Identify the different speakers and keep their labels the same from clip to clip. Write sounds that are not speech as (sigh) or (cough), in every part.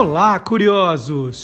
Speaker 1: Olá, curiosos!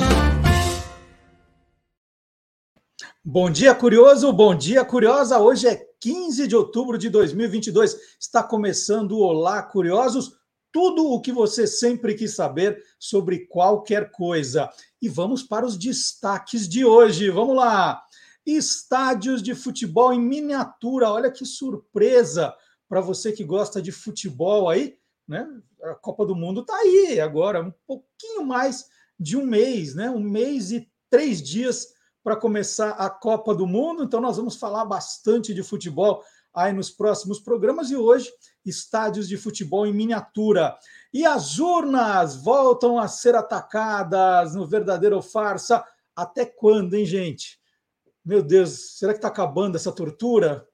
Speaker 1: Bom dia, curioso! Bom dia, curiosa! Hoje é 15 de outubro de 2022. Está começando o Olá, curiosos! Tudo o que você sempre quis saber sobre qualquer coisa. E vamos para os destaques de hoje. Vamos lá! Estádios de futebol em miniatura. Olha que surpresa para você que gosta de futebol aí, né? A Copa do Mundo está aí agora, um pouquinho mais de um mês, né? Um mês e três dias para começar a Copa do Mundo. Então, nós vamos falar bastante de futebol aí nos próximos programas e hoje estádios de futebol em miniatura. E as urnas voltam a ser atacadas no verdadeiro farsa. Até quando, hein, gente? Meu Deus, será que está acabando essa tortura?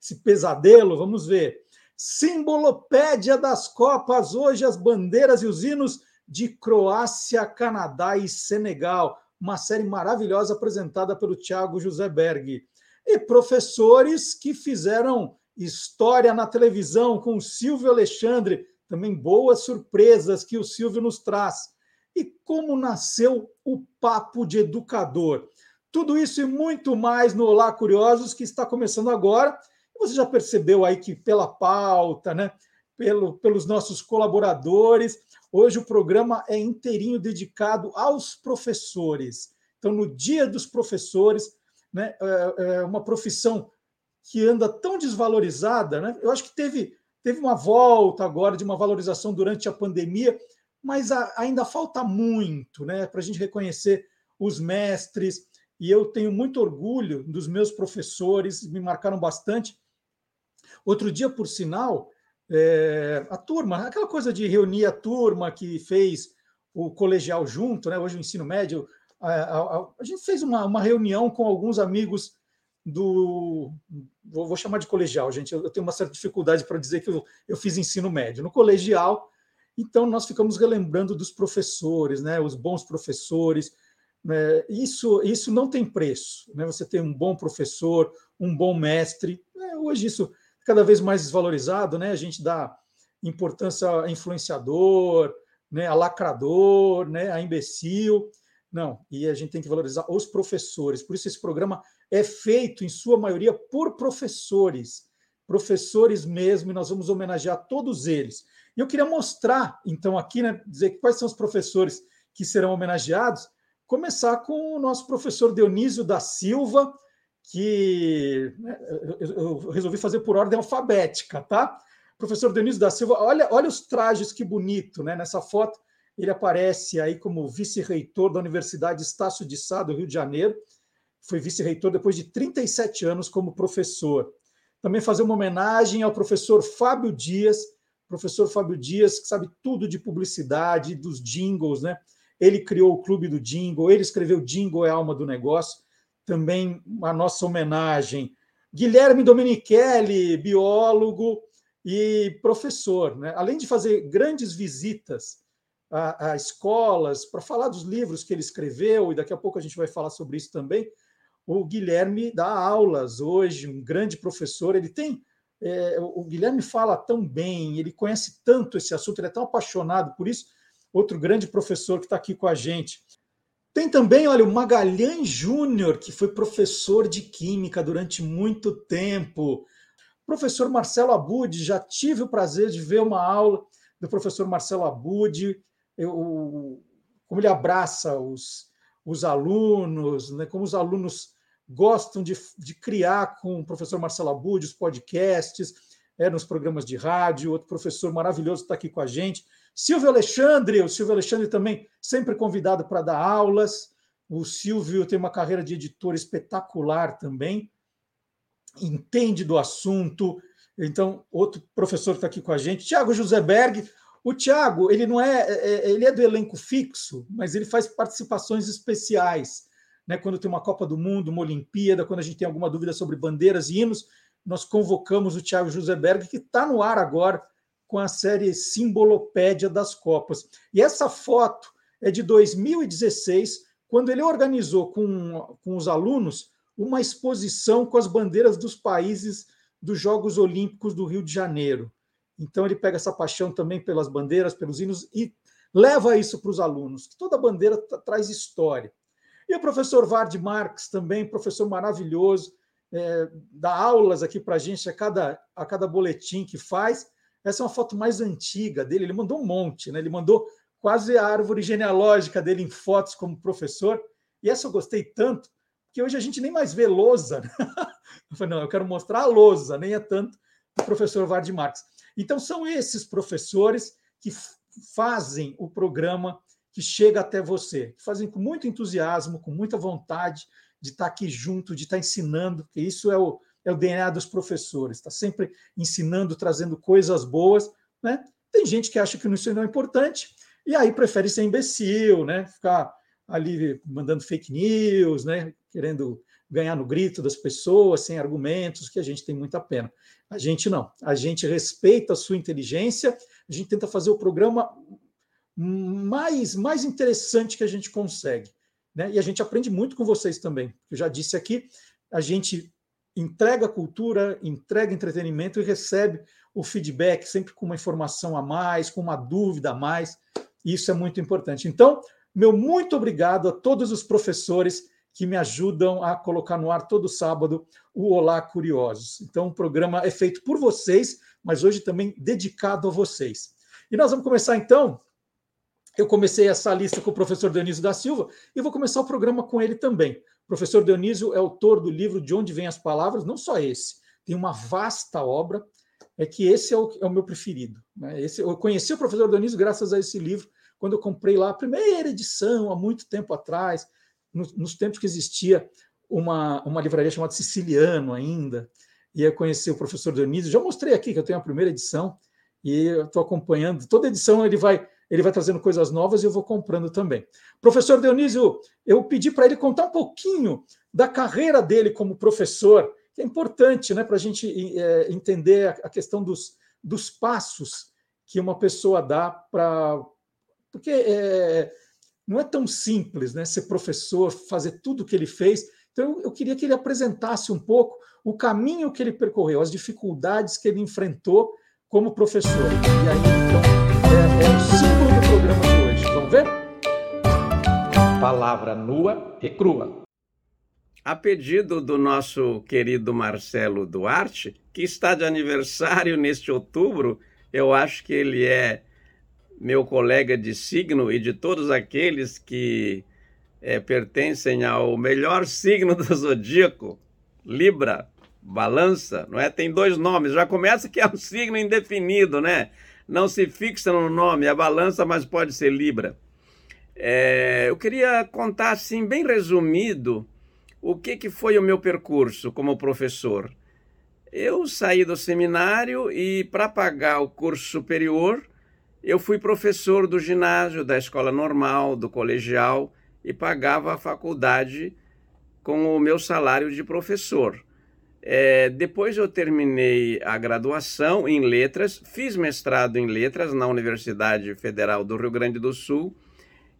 Speaker 1: Esse pesadelo? Vamos ver. Simbolopédia das Copas, hoje as bandeiras e os hinos de Croácia, Canadá e Senegal. Uma série maravilhosa apresentada pelo Thiago José Berg. E professores que fizeram história na televisão com o Silvio Alexandre, também boas surpresas que o Silvio nos traz. E como nasceu o Papo de Educador. Tudo isso e muito mais no Olá Curiosos, que está começando agora você já percebeu aí que pela pauta, né, pelo, pelos nossos colaboradores, hoje o programa é inteirinho dedicado aos professores. Então, no Dia dos Professores, né, é, é uma profissão que anda tão desvalorizada, né? Eu acho que teve, teve uma volta agora de uma valorização durante a pandemia, mas a, ainda falta muito, né, para a gente reconhecer os mestres. E eu tenho muito orgulho dos meus professores, me marcaram bastante. Outro dia, por sinal, é, a turma, aquela coisa de reunir a turma que fez o colegial junto, né? hoje o ensino médio, a, a, a gente fez uma, uma, reunião com alguns amigos do. Vou, vou, chamar de colegial, gente. Eu, eu tenho uma certa dificuldade para dizer que eu, eu fiz ensino médio. No colegial, então nós ficamos relembrando dos professores, né? os bons professores. Né? Isso, isso não tem preço. Né? Você tem um bom professor, um bom mestre. Né? Hoje isso cada vez mais desvalorizado, né? A gente dá importância a influenciador, né, a lacrador, né, a imbecil. Não, e a gente tem que valorizar os professores. Por isso esse programa é feito em sua maioria por professores, professores mesmo, e nós vamos homenagear todos eles. E eu queria mostrar, então, aqui, né, dizer quais são os professores que serão homenageados. Começar com o nosso professor Dionísio da Silva, que né, eu resolvi fazer por ordem alfabética, tá? Professor Denise da Silva, olha, olha os trajes que bonito, né? Nessa foto ele aparece aí como vice-reitor da Universidade Estácio de Sá, do Rio de Janeiro. Foi vice-reitor depois de 37 anos como professor. Também fazer uma homenagem ao professor Fábio Dias, professor Fábio Dias, que sabe tudo de publicidade, dos jingles, né? Ele criou o Clube do Jingle, ele escreveu Jingle é a alma do negócio também a nossa homenagem. Guilherme Domenichelli, biólogo e professor, né? além de fazer grandes visitas a, a escolas para falar dos livros que ele escreveu, e daqui a pouco a gente vai falar sobre isso também. O Guilherme dá aulas hoje, um grande professor. Ele tem. É, o Guilherme fala tão bem, ele conhece tanto esse assunto, ele é tão apaixonado por isso. Outro grande professor que está aqui com a gente. Tem também, olha, o Magalhães Júnior, que foi professor de Química durante muito tempo. Professor Marcelo Abud, já tive o prazer de ver uma aula do professor Marcelo Abud, eu, como ele abraça os, os alunos, né, como os alunos gostam de, de criar com o professor Marcelo Abud os podcasts, é, nos programas de rádio. Outro professor maravilhoso está aqui com a gente. Silvio Alexandre, o Silvio Alexandre também sempre convidado para dar aulas. O Silvio tem uma carreira de editor espetacular também, entende do assunto. Então, outro professor está aqui com a gente, Tiago José Berg. O Tiago, ele não é, é, é, ele é do elenco fixo, mas ele faz participações especiais. Né? Quando tem uma Copa do Mundo, uma Olimpíada, quando a gente tem alguma dúvida sobre bandeiras e hinos, nós convocamos o Tiago José Berg, que está no ar agora com a série Simbolopédia das Copas. E essa foto é de 2016, quando ele organizou com, com os alunos uma exposição com as bandeiras dos países dos Jogos Olímpicos do Rio de Janeiro. Então ele pega essa paixão também pelas bandeiras, pelos hinos e leva isso para os alunos, que toda bandeira traz história. E o professor Vard Marx também, professor maravilhoso, é, dá aulas aqui para a gente a cada, a cada boletim que faz. Essa é uma foto mais antiga dele, ele mandou um monte, né? ele mandou quase a árvore genealógica dele em fotos como professor. E essa eu gostei tanto, que hoje a gente nem mais vê lousa. Né? (laughs) Eu falei, não, eu quero mostrar a lousa, nem é tanto o professor Vard Marx. Então, são esses professores que fazem o programa que chega até você, que fazem com muito entusiasmo, com muita vontade de estar aqui junto, de estar ensinando, porque isso é o, é o DNA dos professores, está sempre ensinando, trazendo coisas boas. Né? Tem gente que acha que isso não é importante, e aí prefere ser imbecil, né? ficar ali mandando fake news, né? querendo ganhar no grito das pessoas, sem argumentos, que a gente tem muita pena. A gente não. A gente respeita a sua inteligência, a gente tenta fazer o programa mais, mais interessante que a gente consegue. Né? E a gente aprende muito com vocês também. Eu já disse aqui, a gente entrega cultura, entrega entretenimento e recebe o feedback sempre com uma informação a mais, com uma dúvida a mais. Isso é muito importante. Então, meu muito obrigado a todos os professores que me ajudam a colocar no ar todo sábado o Olá Curiosos. Então, o programa é feito por vocês, mas hoje também dedicado a vocês. E nós vamos começar então. Eu comecei essa lista com o professor Dionísio da Silva e vou começar o programa com ele também. Professor Dionísio é autor do livro De Onde Vêm as Palavras, não só esse, tem uma vasta obra, é que esse é o, é o meu preferido. Né? Esse, eu conheci o professor Dionísio graças a esse livro, quando eu comprei lá a primeira edição, há muito tempo atrás, nos, nos tempos que existia uma, uma livraria chamada Siciliano ainda, e eu conheci o professor Dionísio. Já mostrei aqui que eu tenho a primeira edição e eu estou acompanhando. Toda edição ele vai ele vai trazendo coisas novas e eu vou comprando também. Professor Dionísio, eu pedi para ele contar um pouquinho da carreira dele como professor, que é importante né, para a gente é, entender a questão dos, dos passos que uma pessoa dá para. Porque é, não é tão simples né, ser professor, fazer tudo o que ele fez. Então, eu queria que ele apresentasse um pouco o caminho que ele percorreu, as dificuldades que ele enfrentou como professor. E aí, então, é, é o do programa de hoje. Vamos ver?
Speaker 2: Palavra nua e crua. A pedido do nosso querido Marcelo Duarte, que está de aniversário neste outubro, eu acho que ele é meu colega de signo e de todos aqueles que é, pertencem ao melhor signo do zodíaco, Libra, Balança, não é? Tem dois nomes. Já começa que é um signo indefinido, né? Não se fixa no nome, é balança, mas pode ser Libra. É, eu queria contar, assim, bem resumido, o que, que foi o meu percurso como professor. Eu saí do seminário e, para pagar o curso superior, eu fui professor do ginásio, da escola normal, do colegial e pagava a faculdade com o meu salário de professor. É, depois eu terminei a graduação em letras, fiz mestrado em letras na Universidade Federal do Rio Grande do Sul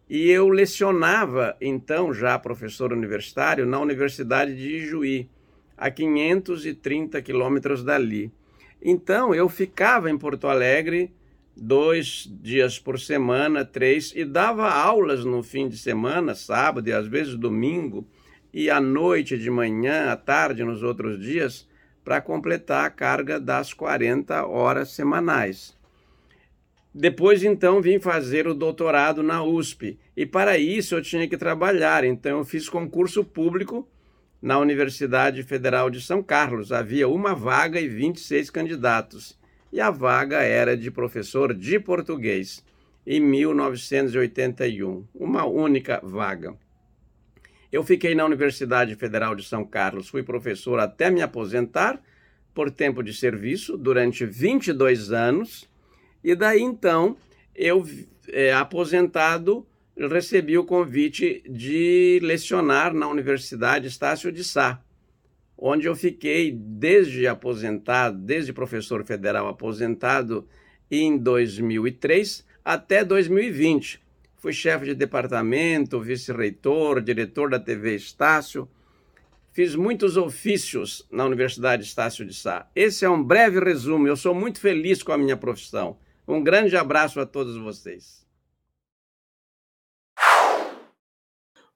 Speaker 2: e eu lecionava, então, já professor universitário, na Universidade de Ijuí, a 530 quilômetros dali. Então eu ficava em Porto Alegre dois dias por semana, três, e dava aulas no fim de semana, sábado e às vezes domingo, e à noite, de manhã, à tarde, nos outros dias, para completar a carga das 40 horas semanais. Depois, então, vim fazer o doutorado na USP, e para isso eu tinha que trabalhar, então eu fiz concurso público na Universidade Federal de São Carlos. Havia uma vaga e 26 candidatos e a vaga era de professor de português em 1981, uma única vaga. Eu fiquei na Universidade Federal de São Carlos, fui professor até me aposentar por tempo de serviço durante 22 anos, e daí então eu, é, aposentado, recebi o convite de lecionar na Universidade Estácio de Sá onde eu fiquei desde aposentado, desde professor federal aposentado em 2003 até 2020. Fui chefe de departamento, vice-reitor, diretor da TV Estácio. Fiz muitos ofícios na Universidade Estácio de Sá. Esse é um breve resumo. Eu sou muito feliz com a minha profissão. Um grande abraço a todos vocês.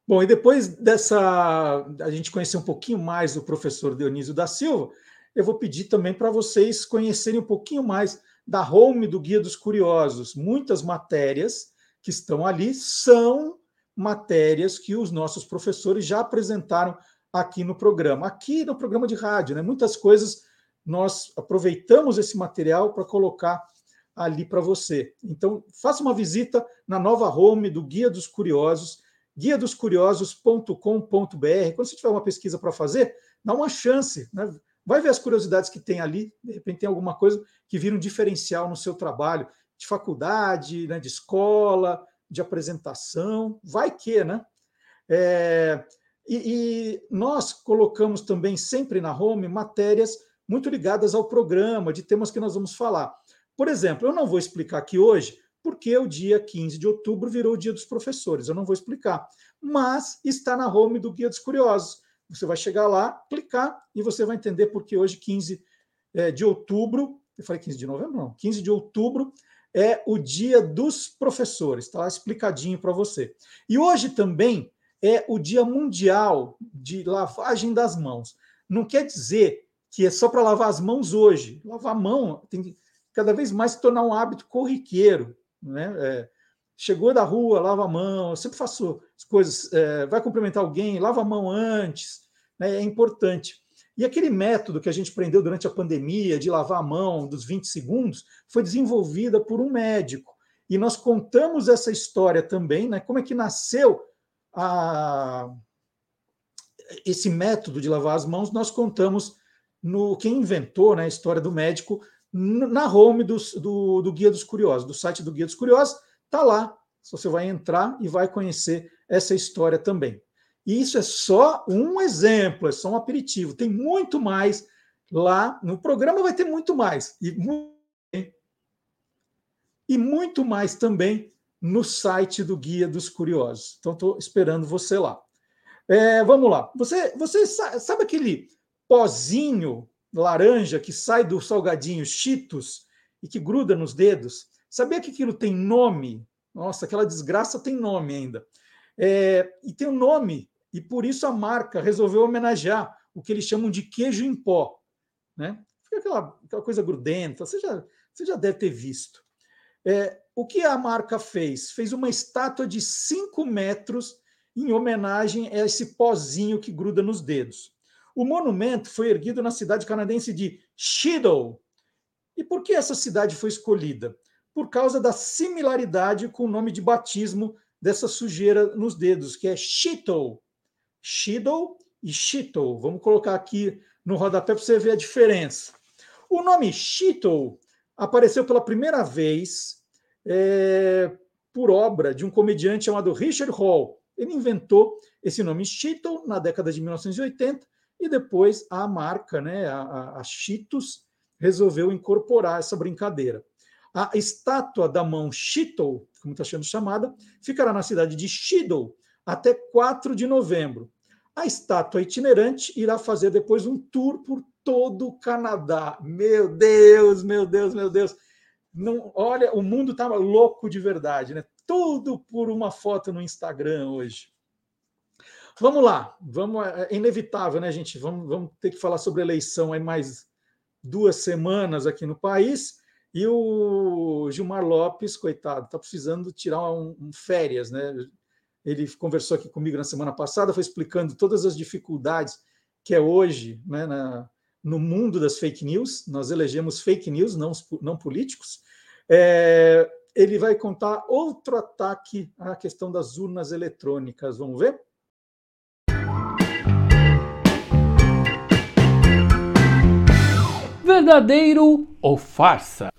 Speaker 1: Bom, e depois dessa a gente conhecer um pouquinho mais o professor Dionísio da Silva, eu vou pedir também para vocês conhecerem um pouquinho mais da home do Guia dos Curiosos. Muitas matérias que estão ali são matérias que os nossos professores já apresentaram aqui no programa, aqui no programa de rádio, né? Muitas coisas nós aproveitamos esse material para colocar ali para você. Então, faça uma visita na nova home do Guia dos Curiosos, guiadoscuriosos.com.br. Quando você tiver uma pesquisa para fazer, dá uma chance, né? Vai ver as curiosidades que tem ali, de repente tem alguma coisa que vira um diferencial no seu trabalho, de faculdade, né, de escola, de apresentação, vai que, né? É, e, e, nós colocamos também sempre na home matérias muito ligadas ao programa, de temas que nós vamos falar. Por exemplo, eu não vou explicar aqui hoje porque o dia 15 de outubro virou o dia dos professores, eu não vou explicar, mas está na home do Guia dos Curiosos. Você vai chegar lá, clicar e você vai entender porque hoje, 15 é, de outubro, eu falei 15 de novembro, não, 15 de outubro é o dia dos professores, está lá explicadinho para você. E hoje também é o dia mundial de lavagem das mãos. Não quer dizer que é só para lavar as mãos hoje. Lavar a mão tem que cada vez mais se tornar um hábito corriqueiro. Né? É, chegou da rua, lava a mão, eu sempre faço as coisas, é, vai cumprimentar alguém, lava a mão antes, né? é importante. E aquele método que a gente aprendeu durante a pandemia de lavar a mão dos 20 segundos foi desenvolvida por um médico. E nós contamos essa história também, né? Como é que nasceu a... esse método de lavar as mãos? Nós contamos no quem inventou né, a história do médico na home do, do, do Guia dos Curiosos, do site do Guia dos Curiosos, está lá. Você vai entrar e vai conhecer essa história também. E isso é só um exemplo, é só um aperitivo. Tem muito mais lá no programa, vai ter muito mais. E, e muito mais também no site do Guia dos Curiosos. Então, estou esperando você lá. É, vamos lá. Você, você sabe aquele pozinho laranja que sai do salgadinho Cheetos e que gruda nos dedos. Sabia que aquilo tem nome? Nossa, aquela desgraça tem nome ainda. É, e tem um nome, e por isso a marca resolveu homenagear o que eles chamam de queijo em pó. Né? Fica aquela, aquela coisa grudenta, você já, você já deve ter visto. É, o que a marca fez? Fez uma estátua de 5 metros em homenagem a esse pozinho que gruda nos dedos. O monumento foi erguido na cidade canadense de Shido. E por que essa cidade foi escolhida? Por causa da similaridade com o nome de batismo dessa sujeira nos dedos, que é Shito. Shido e Shito. Vamos colocar aqui no rodapé para você ver a diferença. O nome Shito apareceu pela primeira vez é, por obra de um comediante chamado Richard Hall. Ele inventou esse nome Shito na década de 1980 e depois a marca, né, a, a Cheetos, resolveu incorporar essa brincadeira. A estátua da mão Cheeto, como está sendo chamada, ficará na cidade de Shido até 4 de novembro. A estátua itinerante irá fazer depois um tour por todo o Canadá. Meu Deus, meu Deus, meu Deus. Não, olha, o mundo está louco de verdade, né? Tudo por uma foto no Instagram hoje. Vamos lá, vamos, é, é inevitável, né, gente? Vamos, vamos ter que falar sobre eleição aí mais duas semanas aqui no país. E o Gilmar Lopes, coitado, está precisando tirar um, um, férias, né? Ele conversou aqui comigo na semana passada, foi explicando todas as dificuldades que é hoje né, na, no mundo das fake news. Nós elegemos fake news, não, não políticos. É, ele vai contar outro ataque à questão das urnas eletrônicas. Vamos ver?
Speaker 3: verdadeiro ou farsa?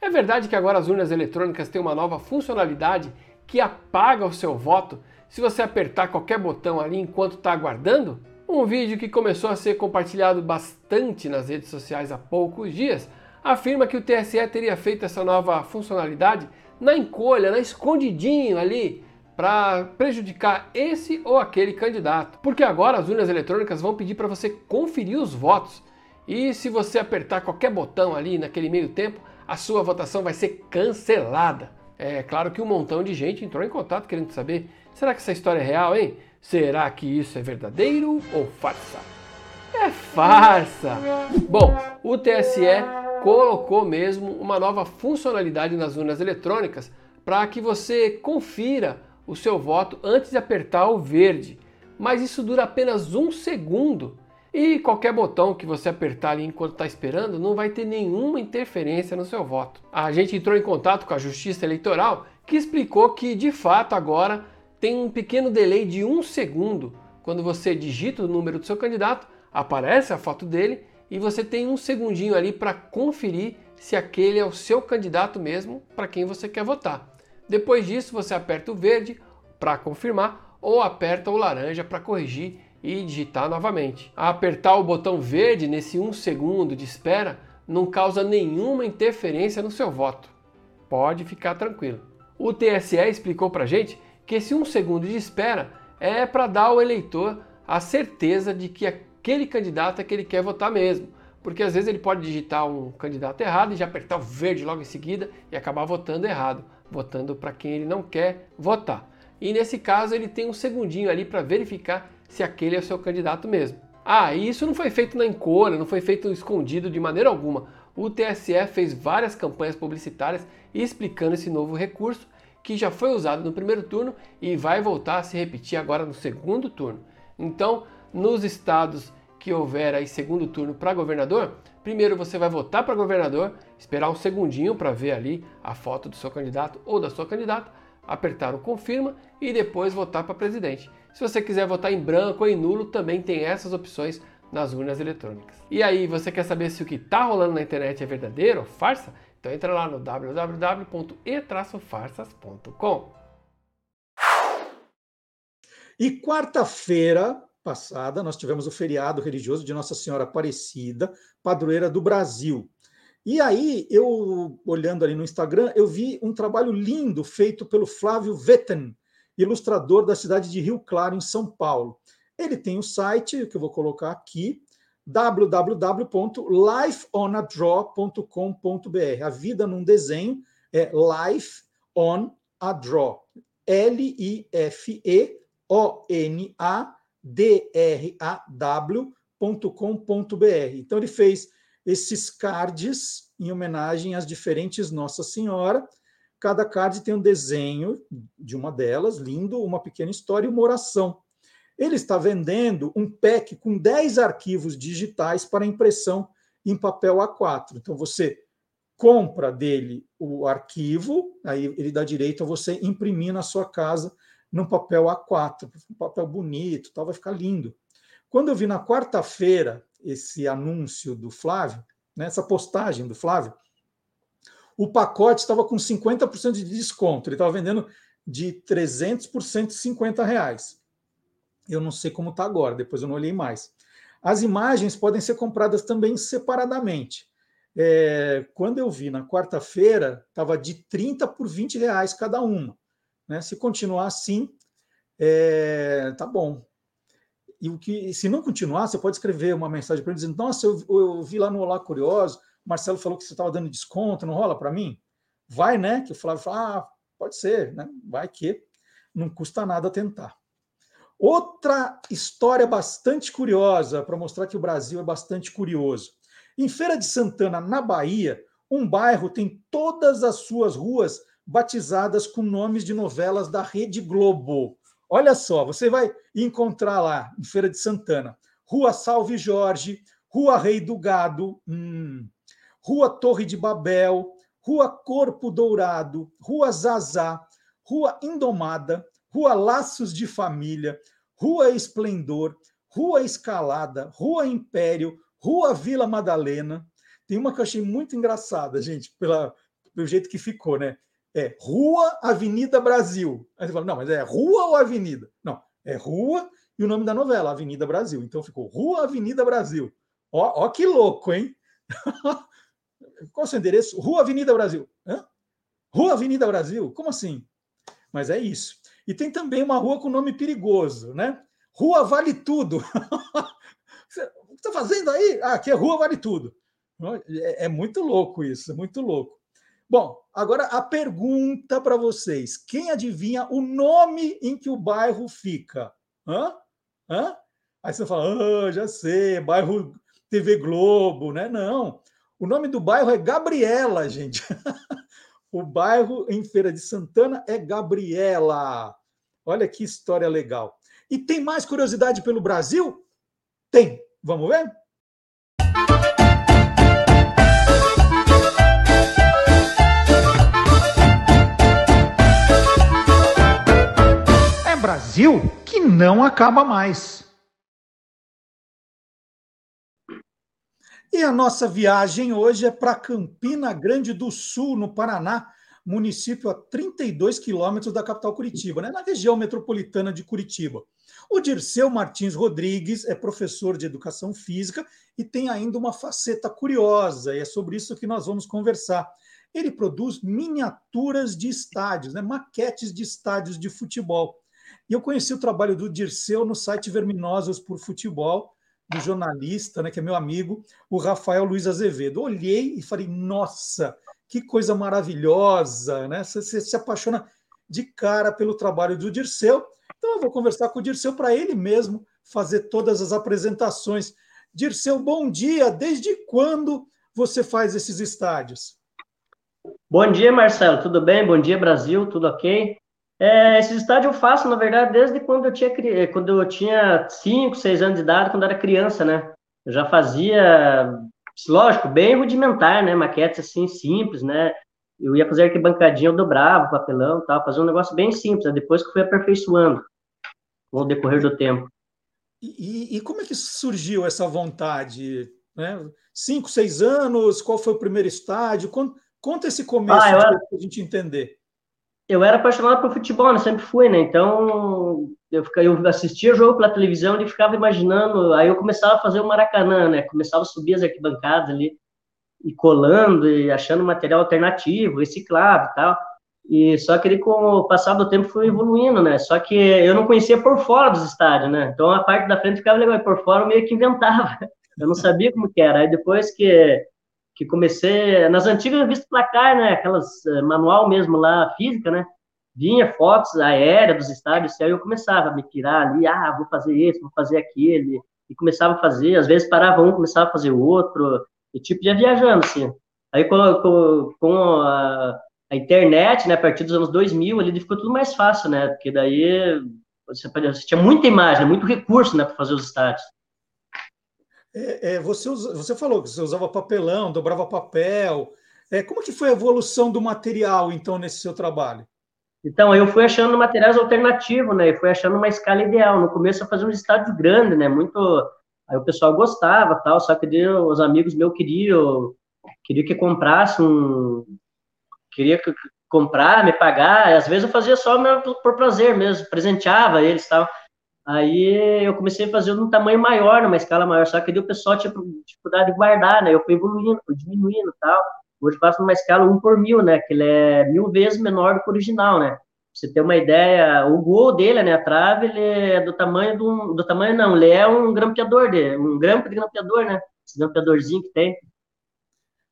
Speaker 3: É verdade que agora as urnas eletrônicas têm uma nova funcionalidade que apaga o seu voto se você apertar qualquer botão ali enquanto está aguardando? Um vídeo que começou a ser compartilhado bastante nas redes sociais há poucos dias afirma que o TSE teria feito essa nova funcionalidade na encolha, na escondidinho ali, para prejudicar esse ou aquele candidato. Porque agora as urnas eletrônicas vão pedir para você conferir os votos e se você apertar qualquer botão ali naquele meio tempo, a sua votação vai ser cancelada. É claro que um montão de gente entrou em contato querendo saber: será que essa história é real, hein? Será que isso é verdadeiro ou farsa? É farsa! Bom, o TSE colocou mesmo uma nova funcionalidade nas urnas eletrônicas para que você confira o seu voto antes de apertar o verde. Mas isso dura apenas um segundo e qualquer botão que você apertar ali enquanto está esperando não vai ter nenhuma interferência no seu voto. A gente entrou em contato com a Justiça Eleitoral que explicou que de fato agora tem um pequeno delay de um segundo. Quando você digita o número do seu candidato, aparece a foto dele e você tem um segundinho ali para conferir se aquele é o seu candidato mesmo para quem você quer votar. Depois disso, você aperta o verde para confirmar ou aperta o laranja para corrigir e digitar novamente. Apertar o botão verde nesse um segundo de espera não causa nenhuma interferência no seu voto. Pode ficar tranquilo. O TSE explicou para gente que esse um segundo de espera é para dar ao eleitor a certeza de que aquele candidato é que ele quer votar mesmo. Porque às vezes ele pode digitar um candidato errado e já apertar o verde logo em seguida e acabar votando errado, votando para quem ele não quer votar. E nesse caso ele tem um segundinho ali para verificar se aquele é o seu candidato mesmo. Ah, e isso não foi feito na encolha, não foi feito escondido de maneira alguma. O TSE fez várias campanhas publicitárias explicando esse novo recurso que já foi usado no primeiro turno e vai voltar a se repetir agora no segundo turno. Então, nos estados que houver aí segundo turno para governador, primeiro você vai votar para governador, esperar um segundinho para ver ali a foto do seu candidato ou da sua candidata, apertar o confirma e depois votar para presidente. Se você quiser votar em branco ou em nulo, também tem essas opções nas urnas eletrônicas. E aí, você quer saber se o que está rolando na internet é verdadeiro ou farsa? Então entra lá no www.e-farsas.com.
Speaker 1: E quarta-feira passada nós tivemos o feriado religioso de Nossa Senhora Aparecida, padroeira do Brasil. E aí, eu olhando ali no Instagram, eu vi um trabalho lindo feito pelo Flávio Vetten, ilustrador da cidade de Rio Claro, em São Paulo. Ele tem um site que eu vou colocar aqui, www.lifeonadraw.com.br. A vida num desenho é Life on a Draw. L-I-F-E-O-N-A-D-R-A-W.com.br. Então ele fez esses cards em homenagem às diferentes Nossa Senhora. Cada card tem um desenho de uma delas, lindo, uma pequena história e uma oração. Ele está vendendo um pack com 10 arquivos digitais para impressão em papel A4. Então você compra dele o arquivo, aí ele dá direito a você imprimir na sua casa num papel A4, um papel bonito, tal, vai ficar lindo. Quando eu vi na quarta-feira esse anúncio do Flávio, né, essa postagem do Flávio, o pacote estava com 50% de desconto. Ele estava vendendo de 300 por 150 reais. Eu não sei como está agora, depois eu não olhei mais. As imagens podem ser compradas também separadamente. É, quando eu vi na quarta-feira, estava de 30 por 20 reais cada uma. Né? Se continuar assim, é, tá bom. E o que, se não continuar, você pode escrever uma mensagem para ele dizendo: Nossa, eu, eu, vi lá no Olá Curioso, Marcelo falou que você estava dando desconto, não rola para mim? Vai, né? Que o Flávio fala: Ah, pode ser, né? Vai que não custa nada tentar. Outra história bastante curiosa para mostrar que o Brasil é bastante curioso. Em Feira de Santana, na Bahia, um bairro tem todas as suas ruas batizadas com nomes de novelas da Rede Globo. Olha só, você vai encontrar lá, em Feira de Santana, Rua Salve Jorge, Rua Rei do Gado, hum, Rua Torre de Babel, Rua Corpo Dourado, Rua Zazá, Rua Indomada, Rua Laços de Família, Rua Esplendor, Rua Escalada, Rua Império, Rua Vila Madalena. Tem uma que eu achei muito engraçada, gente, pela, pelo jeito que ficou, né? é Rua Avenida Brasil. Aí você fala, não, mas é Rua ou Avenida? Não, é Rua e o nome da novela, Avenida Brasil. Então ficou Rua Avenida Brasil. Ó, ó que louco, hein? (laughs) Qual é o seu endereço? Rua Avenida Brasil. Hã? Rua Avenida Brasil? Como assim? Mas é isso. E tem também uma rua com nome perigoso, né? Rua Vale Tudo. (laughs) o que está fazendo aí? Ah, aqui é Rua Vale Tudo. É, é muito louco isso, é muito louco. Bom, agora a pergunta para vocês: quem adivinha o nome em que o bairro fica? Hã? Hã? Aí você fala, ah, já sei, bairro TV Globo, né? Não. O nome do bairro é Gabriela, gente. (laughs) o bairro em Feira de Santana é Gabriela. Olha que história legal. E tem mais curiosidade pelo Brasil? Tem. Vamos ver? É Brasil que não acaba mais. E a nossa viagem hoje é para Campina Grande do Sul, no Paraná, município a 32 quilômetros da capital Curitiba, né? na região metropolitana de Curitiba. O Dirceu Martins Rodrigues é professor de educação física e tem ainda uma faceta curiosa, e é sobre isso que nós vamos conversar. Ele produz miniaturas de estádios, né? maquetes de estádios de futebol. E eu conheci o trabalho do Dirceu no site Verminosos por Futebol, do jornalista, né, que é meu amigo, o Rafael Luiz Azevedo. Olhei e falei, nossa, que coisa maravilhosa, né? Você, se apaixona de cara pelo trabalho do Dirceu. Então eu vou conversar com o Dirceu para ele mesmo fazer todas as apresentações. Dirceu, bom dia. Desde quando você faz esses estádios?
Speaker 4: Bom dia, Marcelo. Tudo bem? Bom dia, Brasil. Tudo ok? É, esse estádio eu faço, na verdade, desde quando eu tinha quando eu tinha 5, 6 anos de idade, quando eu era criança, né? Eu já fazia, lógico, bem rudimentar, né? Maquetes assim, simples, né? Eu ia fazer arquibancadinha, eu dobrava o papelão tal, fazia um negócio bem simples, né? depois que fui aperfeiçoando com o decorrer do tempo.
Speaker 1: E, e, como é que surgiu essa vontade? Né? Cinco, seis anos, qual foi o primeiro estádio? Conta, esse começo ah, para a gente entender
Speaker 4: eu era apaixonado por futebol, né? Sempre fui, né? Então, eu, ficava, eu assistia jogo pela televisão e ficava imaginando. Aí eu começava a fazer o Maracanã, né? Começava a subir as arquibancadas ali, e colando, e achando material alternativo, reciclado e tal. E só que ele, com o passar do tempo, foi evoluindo, né? Só que eu não conhecia por fora dos estádios, né? Então a parte da frente ficava legal, e por fora eu meio que inventava. (laughs) Eu não sabia como que era. Aí depois que que comecei nas antigas revistas placar, né, aquelas uh, manual mesmo lá física, né, vinha fotos aéreas dos estádios, e aí eu começava a me tirar ali, ah, vou fazer esse, vou fazer aquele, e começava a fazer, às vezes parava um, começava a fazer o outro, e tipo, ia viajando, assim. Aí com, com, com a, a, internet, né, a partir dos anos 2000, ali ficou tudo mais fácil, né, porque daí você, você tinha muita imagem, muito recurso, né, para fazer os estádios.
Speaker 1: É, é, você, usa, você falou que você usava papelão, dobrava papel. É, como que foi a evolução do material, então, nesse seu trabalho?
Speaker 4: Então, eu fui achando materiais alternativos, né? E fui achando uma escala ideal. No começo eu fazia um estádio grande, né? Muito. Aí o pessoal gostava, tal. Só que os amigos meus queriam, queriam que comprasse um, queria comprar, me pagar. Às vezes eu fazia só por prazer mesmo, presenteava eles, tal. Aí eu comecei a fazer num tamanho maior, numa escala maior, só que aí o pessoal tinha dificuldade de guardar, né? Eu fui evoluindo, fui diminuindo e tal. Hoje faço numa escala 1 por mil, né? Que ele é mil vezes menor do que o original, né? Pra você ter uma ideia, o gol dele, né? A trave, ele é do tamanho do, do tamanho não, ele é um grampeador de, um grampo de grampeador, né? Esse grampeadorzinho que tem.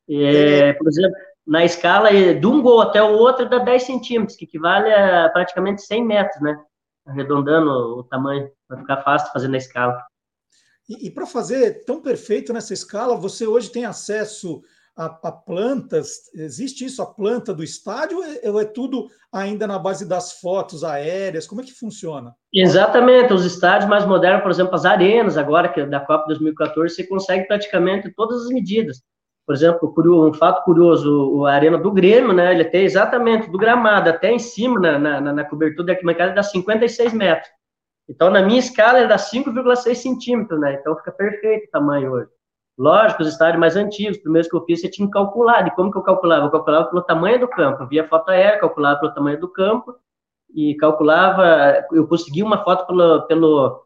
Speaker 4: É, por exemplo, na escala de um gol até o outro dá 10 centímetros, que equivale a praticamente 100 metros, né? Arredondando o tamanho, para ficar fácil fazer na escala.
Speaker 1: E, e para fazer tão perfeito nessa escala, você hoje tem acesso a, a, plantas? Existe isso, a planta do estádio, ou é, é tudo ainda na base das fotos aéreas? Como é que funciona?
Speaker 4: Exatamente, os estádios mais modernos, por exemplo, as arenas agora, que é da Copa 2014, você consegue praticamente todas as medidas. Por exemplo, um fato curioso, a arena do Grêmio, né, ele tem exatamente do gramado até em cima, na, na, na cobertura da arquibancada, dá 56 metros. Então, na minha escala, ele dá 5,6 centímetros, né? Então, fica perfeito o tamanho hoje. Lógico, os estádios mais antigos, os primeiros que eu fiz, você tinha que calcular. E como que eu calculava? Eu calculava pelo tamanho do campo. Eu via foto aérea, calculava pelo tamanho do campo e calculava. Eu conseguia uma foto pelo, pelo,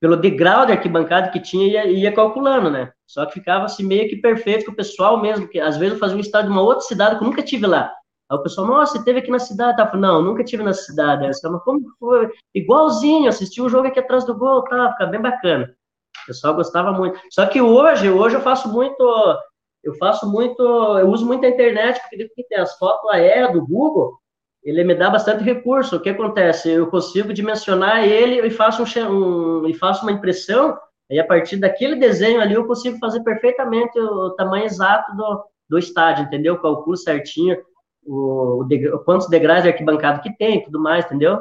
Speaker 4: pelo degrau de arquibancada que tinha ia, ia, calculando, né? Só que ficava assim meio que perfeito com o pessoal mesmo, que às vezes eu fazia um estádio de uma outra cidade que eu nunca tive lá. Aí o pessoal, nossa, você teve aqui na cidade? Tá? Não, nunca tive na cidade. Aí eu como foi? Igualzinho, assisti o um jogo aqui atrás do gol, tá? Fica bem bacana. O pessoal gostava muito. Só que hoje, hoje eu faço muito eu faço muito, eu uso muito a internet, porque tem as fotos aéreas do Google, ele me dá bastante recurso. O que acontece? Eu consigo dimensionar ele e faço, um, um, e faço uma impressão, e a partir daquele desenho ali eu consigo fazer perfeitamente o tamanho exato do, do estádio, entendeu? Calculo certinho o, o quantos degraus de arquibancada que tem tudo mais, entendeu?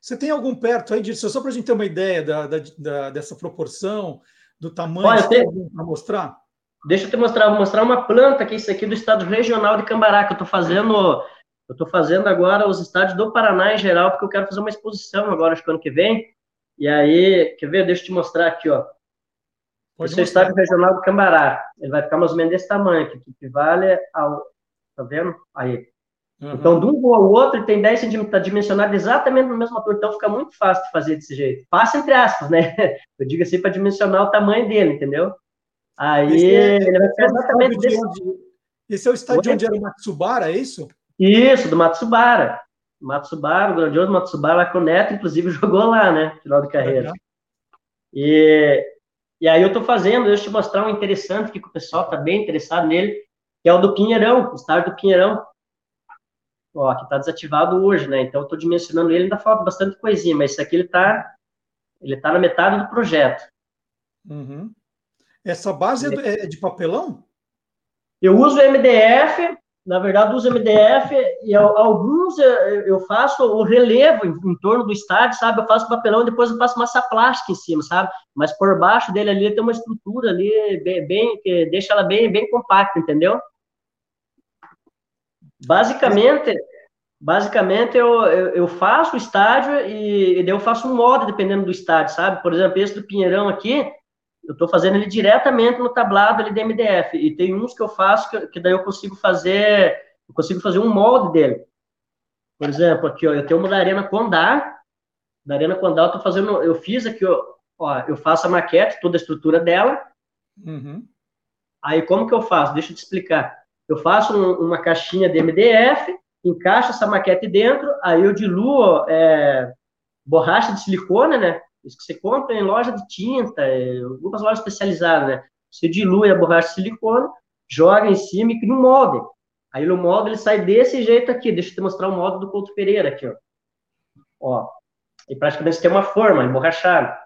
Speaker 1: Você tem algum perto aí disso? Só para a gente ter uma ideia da, da, da, dessa proporção, do tamanho Olha, para mostrar?
Speaker 4: Deixa eu te mostrar, vou mostrar uma planta que é isso aqui do estado regional de Cambará, que eu estou fazendo, eu estou fazendo agora os estádios do Paraná em geral, porque eu quero fazer uma exposição agora, acho que ano que vem. E aí, quer ver? Deixa eu te mostrar aqui, ó. Pode Esse é o estádio regional de Cambará. Ele vai ficar mais ou menos desse tamanho, que equivale ao. Tá vendo? Aí. Uhum. Então, de um voo ao outro, ele tem 10 centímetros, está dimensionado exatamente no mesmo altura, então fica muito fácil de fazer desse jeito. Fácil entre aspas, né? (laughs) Eu digo assim para dimensionar o tamanho dele, entendeu? Aí esse é, ele vai ficar é exatamente
Speaker 1: desse... Onde, esse é o estádio onde era o Matsubara, é isso?
Speaker 4: Isso, do Matsubara. Matsubara, o grandioso Matsubara, lá com o Neto, inclusive, (laughs) jogou lá, né? Final de carreira. E, e aí eu estou fazendo, deixa eu te mostrar um interessante que o pessoal está bem interessado nele, que é o do Pinheirão, o estádio do Pinheirão. Ó, que está desativado hoje, né? Então eu estou dimensionando ele, ainda falta bastante coisinha, mas isso aqui ele está ele tá na metade do projeto.
Speaker 1: Uhum. Essa base é, é de papelão?
Speaker 4: Eu uso MDF, na verdade uso MDF e alguns eu faço o relevo em, torno do estádio, sabe? Eu faço papelão e depois eu faço massa plástica em cima, sabe? Mas por baixo dele ali tem uma estrutura ali bem, bem que deixa ela bem, bem compacta, entendeu? Basicamente, basicamente eu, eu, eu faço o estádio e, e eu faço um modo dependendo do estádio, sabe? Por exemplo, esse do Pinheirão aqui, eu estou fazendo ele diretamente no tablado ali de MDF. E tem uns que eu faço que, que daí eu consigo fazer, eu consigo fazer um molde dele. Por exemplo, aqui, ó, eu tenho uma da Arena Condá. Da Arena Condá eu tô fazendo, eu fiz aqui, ó, ó, eu faço a maquete, toda a estrutura dela. Uhum. Aí como que eu faço? Deixa eu te explicar. Eu faço um, uma caixinha de MDF, encaixo essa maquete dentro, aí eu diluo é, borracha de silicone, né? Isso que você compra em loja de tinta, é, algumas lojas especializadas, né? Você dilui a borracha de silicone, joga em cima e cria um molde. Aí no molde ele sai desse jeito aqui. Deixa eu te mostrar o molde do Couto Pereira aqui, ó. Ó. E praticamente tem uma forma emborrachada.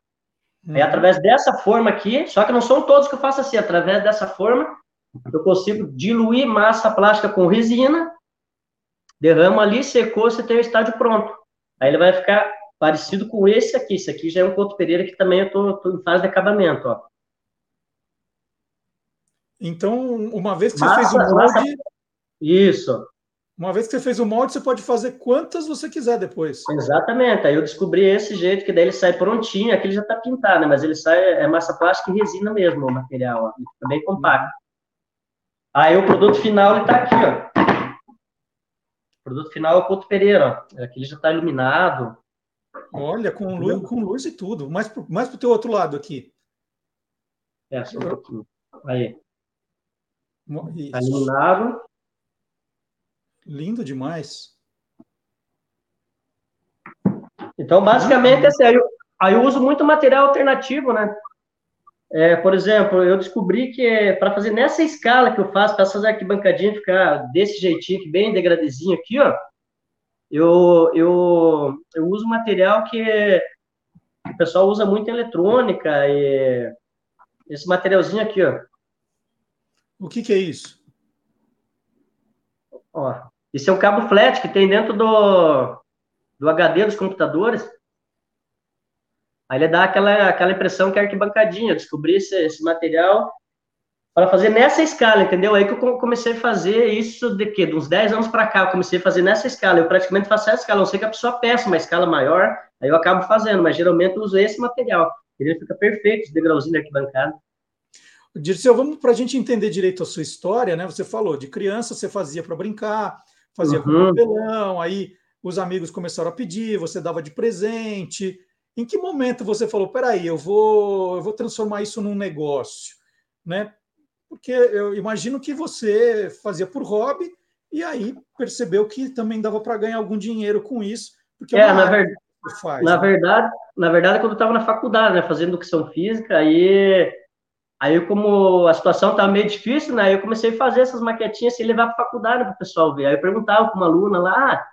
Speaker 4: Uhum. Aí através dessa forma aqui, só que não são todos que eu faço assim, através dessa forma, eu consigo diluir massa plástica com resina, derrama ali, secou, você tem o estádio pronto. Aí ele vai ficar parecido com esse aqui. Esse aqui já é um Couto Pereira que também eu tô, em fase de acabamento, ó.
Speaker 1: Então, uma vez que massa, você fez o molde... Massa...
Speaker 4: Isso.
Speaker 1: Uma vez que você fez o molde, você pode fazer quantas você quiser depois.
Speaker 4: Exatamente. Aí eu descobri esse jeito, que daí ele sai prontinho. Aqui ele já está pintado, né? Mas ele sai, é massa plástica e resina mesmo, o material. Ó. fica bem compacto. Aí o produto final, ele tá aqui, ó. O produto final é o Couto Pereira, ó. Aqui ele já está iluminado.
Speaker 1: Olha, com luz, com luz e tudo. Mais para mais o teu outro lado aqui.
Speaker 4: É, só um pouquinho. Aí. Isso. Tá iluminado.
Speaker 1: Lindo demais.
Speaker 4: Então, basicamente, assim, aí, eu, aí eu uso muito material alternativo, né? É, por exemplo, eu descobri que é, para fazer nessa escala que eu faço, para fazer arquibancadinha ficar desse jeitinho, bem degradezinho aqui, ó, eu, eu, eu uso material que, o pessoal usa muito em eletrônica, e esse materialzinho aqui, ó.
Speaker 1: O que, que é isso?
Speaker 4: Ó, esse é um cabo flat que tem dentro do, do HD dos computadores. Aí ele dá aquela, aquela impressão que é arquibancadinha. Eu descobri esse, esse material para fazer nessa escala, entendeu? Aí que eu comecei a fazer isso de quê? De uns 10 anos para cá, eu comecei a fazer nessa escala. Eu praticamente faço essa escala, não sei que a pessoa peça uma escala maior, aí eu acabo fazendo, mas geralmente eu uso esse material. Ele fica perfeito, esse degrauzinho da arquibancada.
Speaker 1: Dirceu, vamos para a gente entender direito a sua história, né? Você falou, de criança você fazia para brincar, fazia uhum. com papelão, aí os amigos começaram a pedir, você dava de presente. Em que momento você falou, peraí, eu vou, eu vou transformar isso num negócio, né? Porque eu imagino que você fazia por hobby e aí percebeu que também dava para ganhar algum dinheiro com isso. Porque
Speaker 4: é, é na, ver... faz, na né? verdade, na verdade, quando eu estava na faculdade, né, fazendo educação física, aí Aí, como a situação estava meio difícil, né, eu comecei a fazer essas maquetinhas e levar para faculdade para o pessoal ver. Aí eu perguntava para uma aluna lá, ah,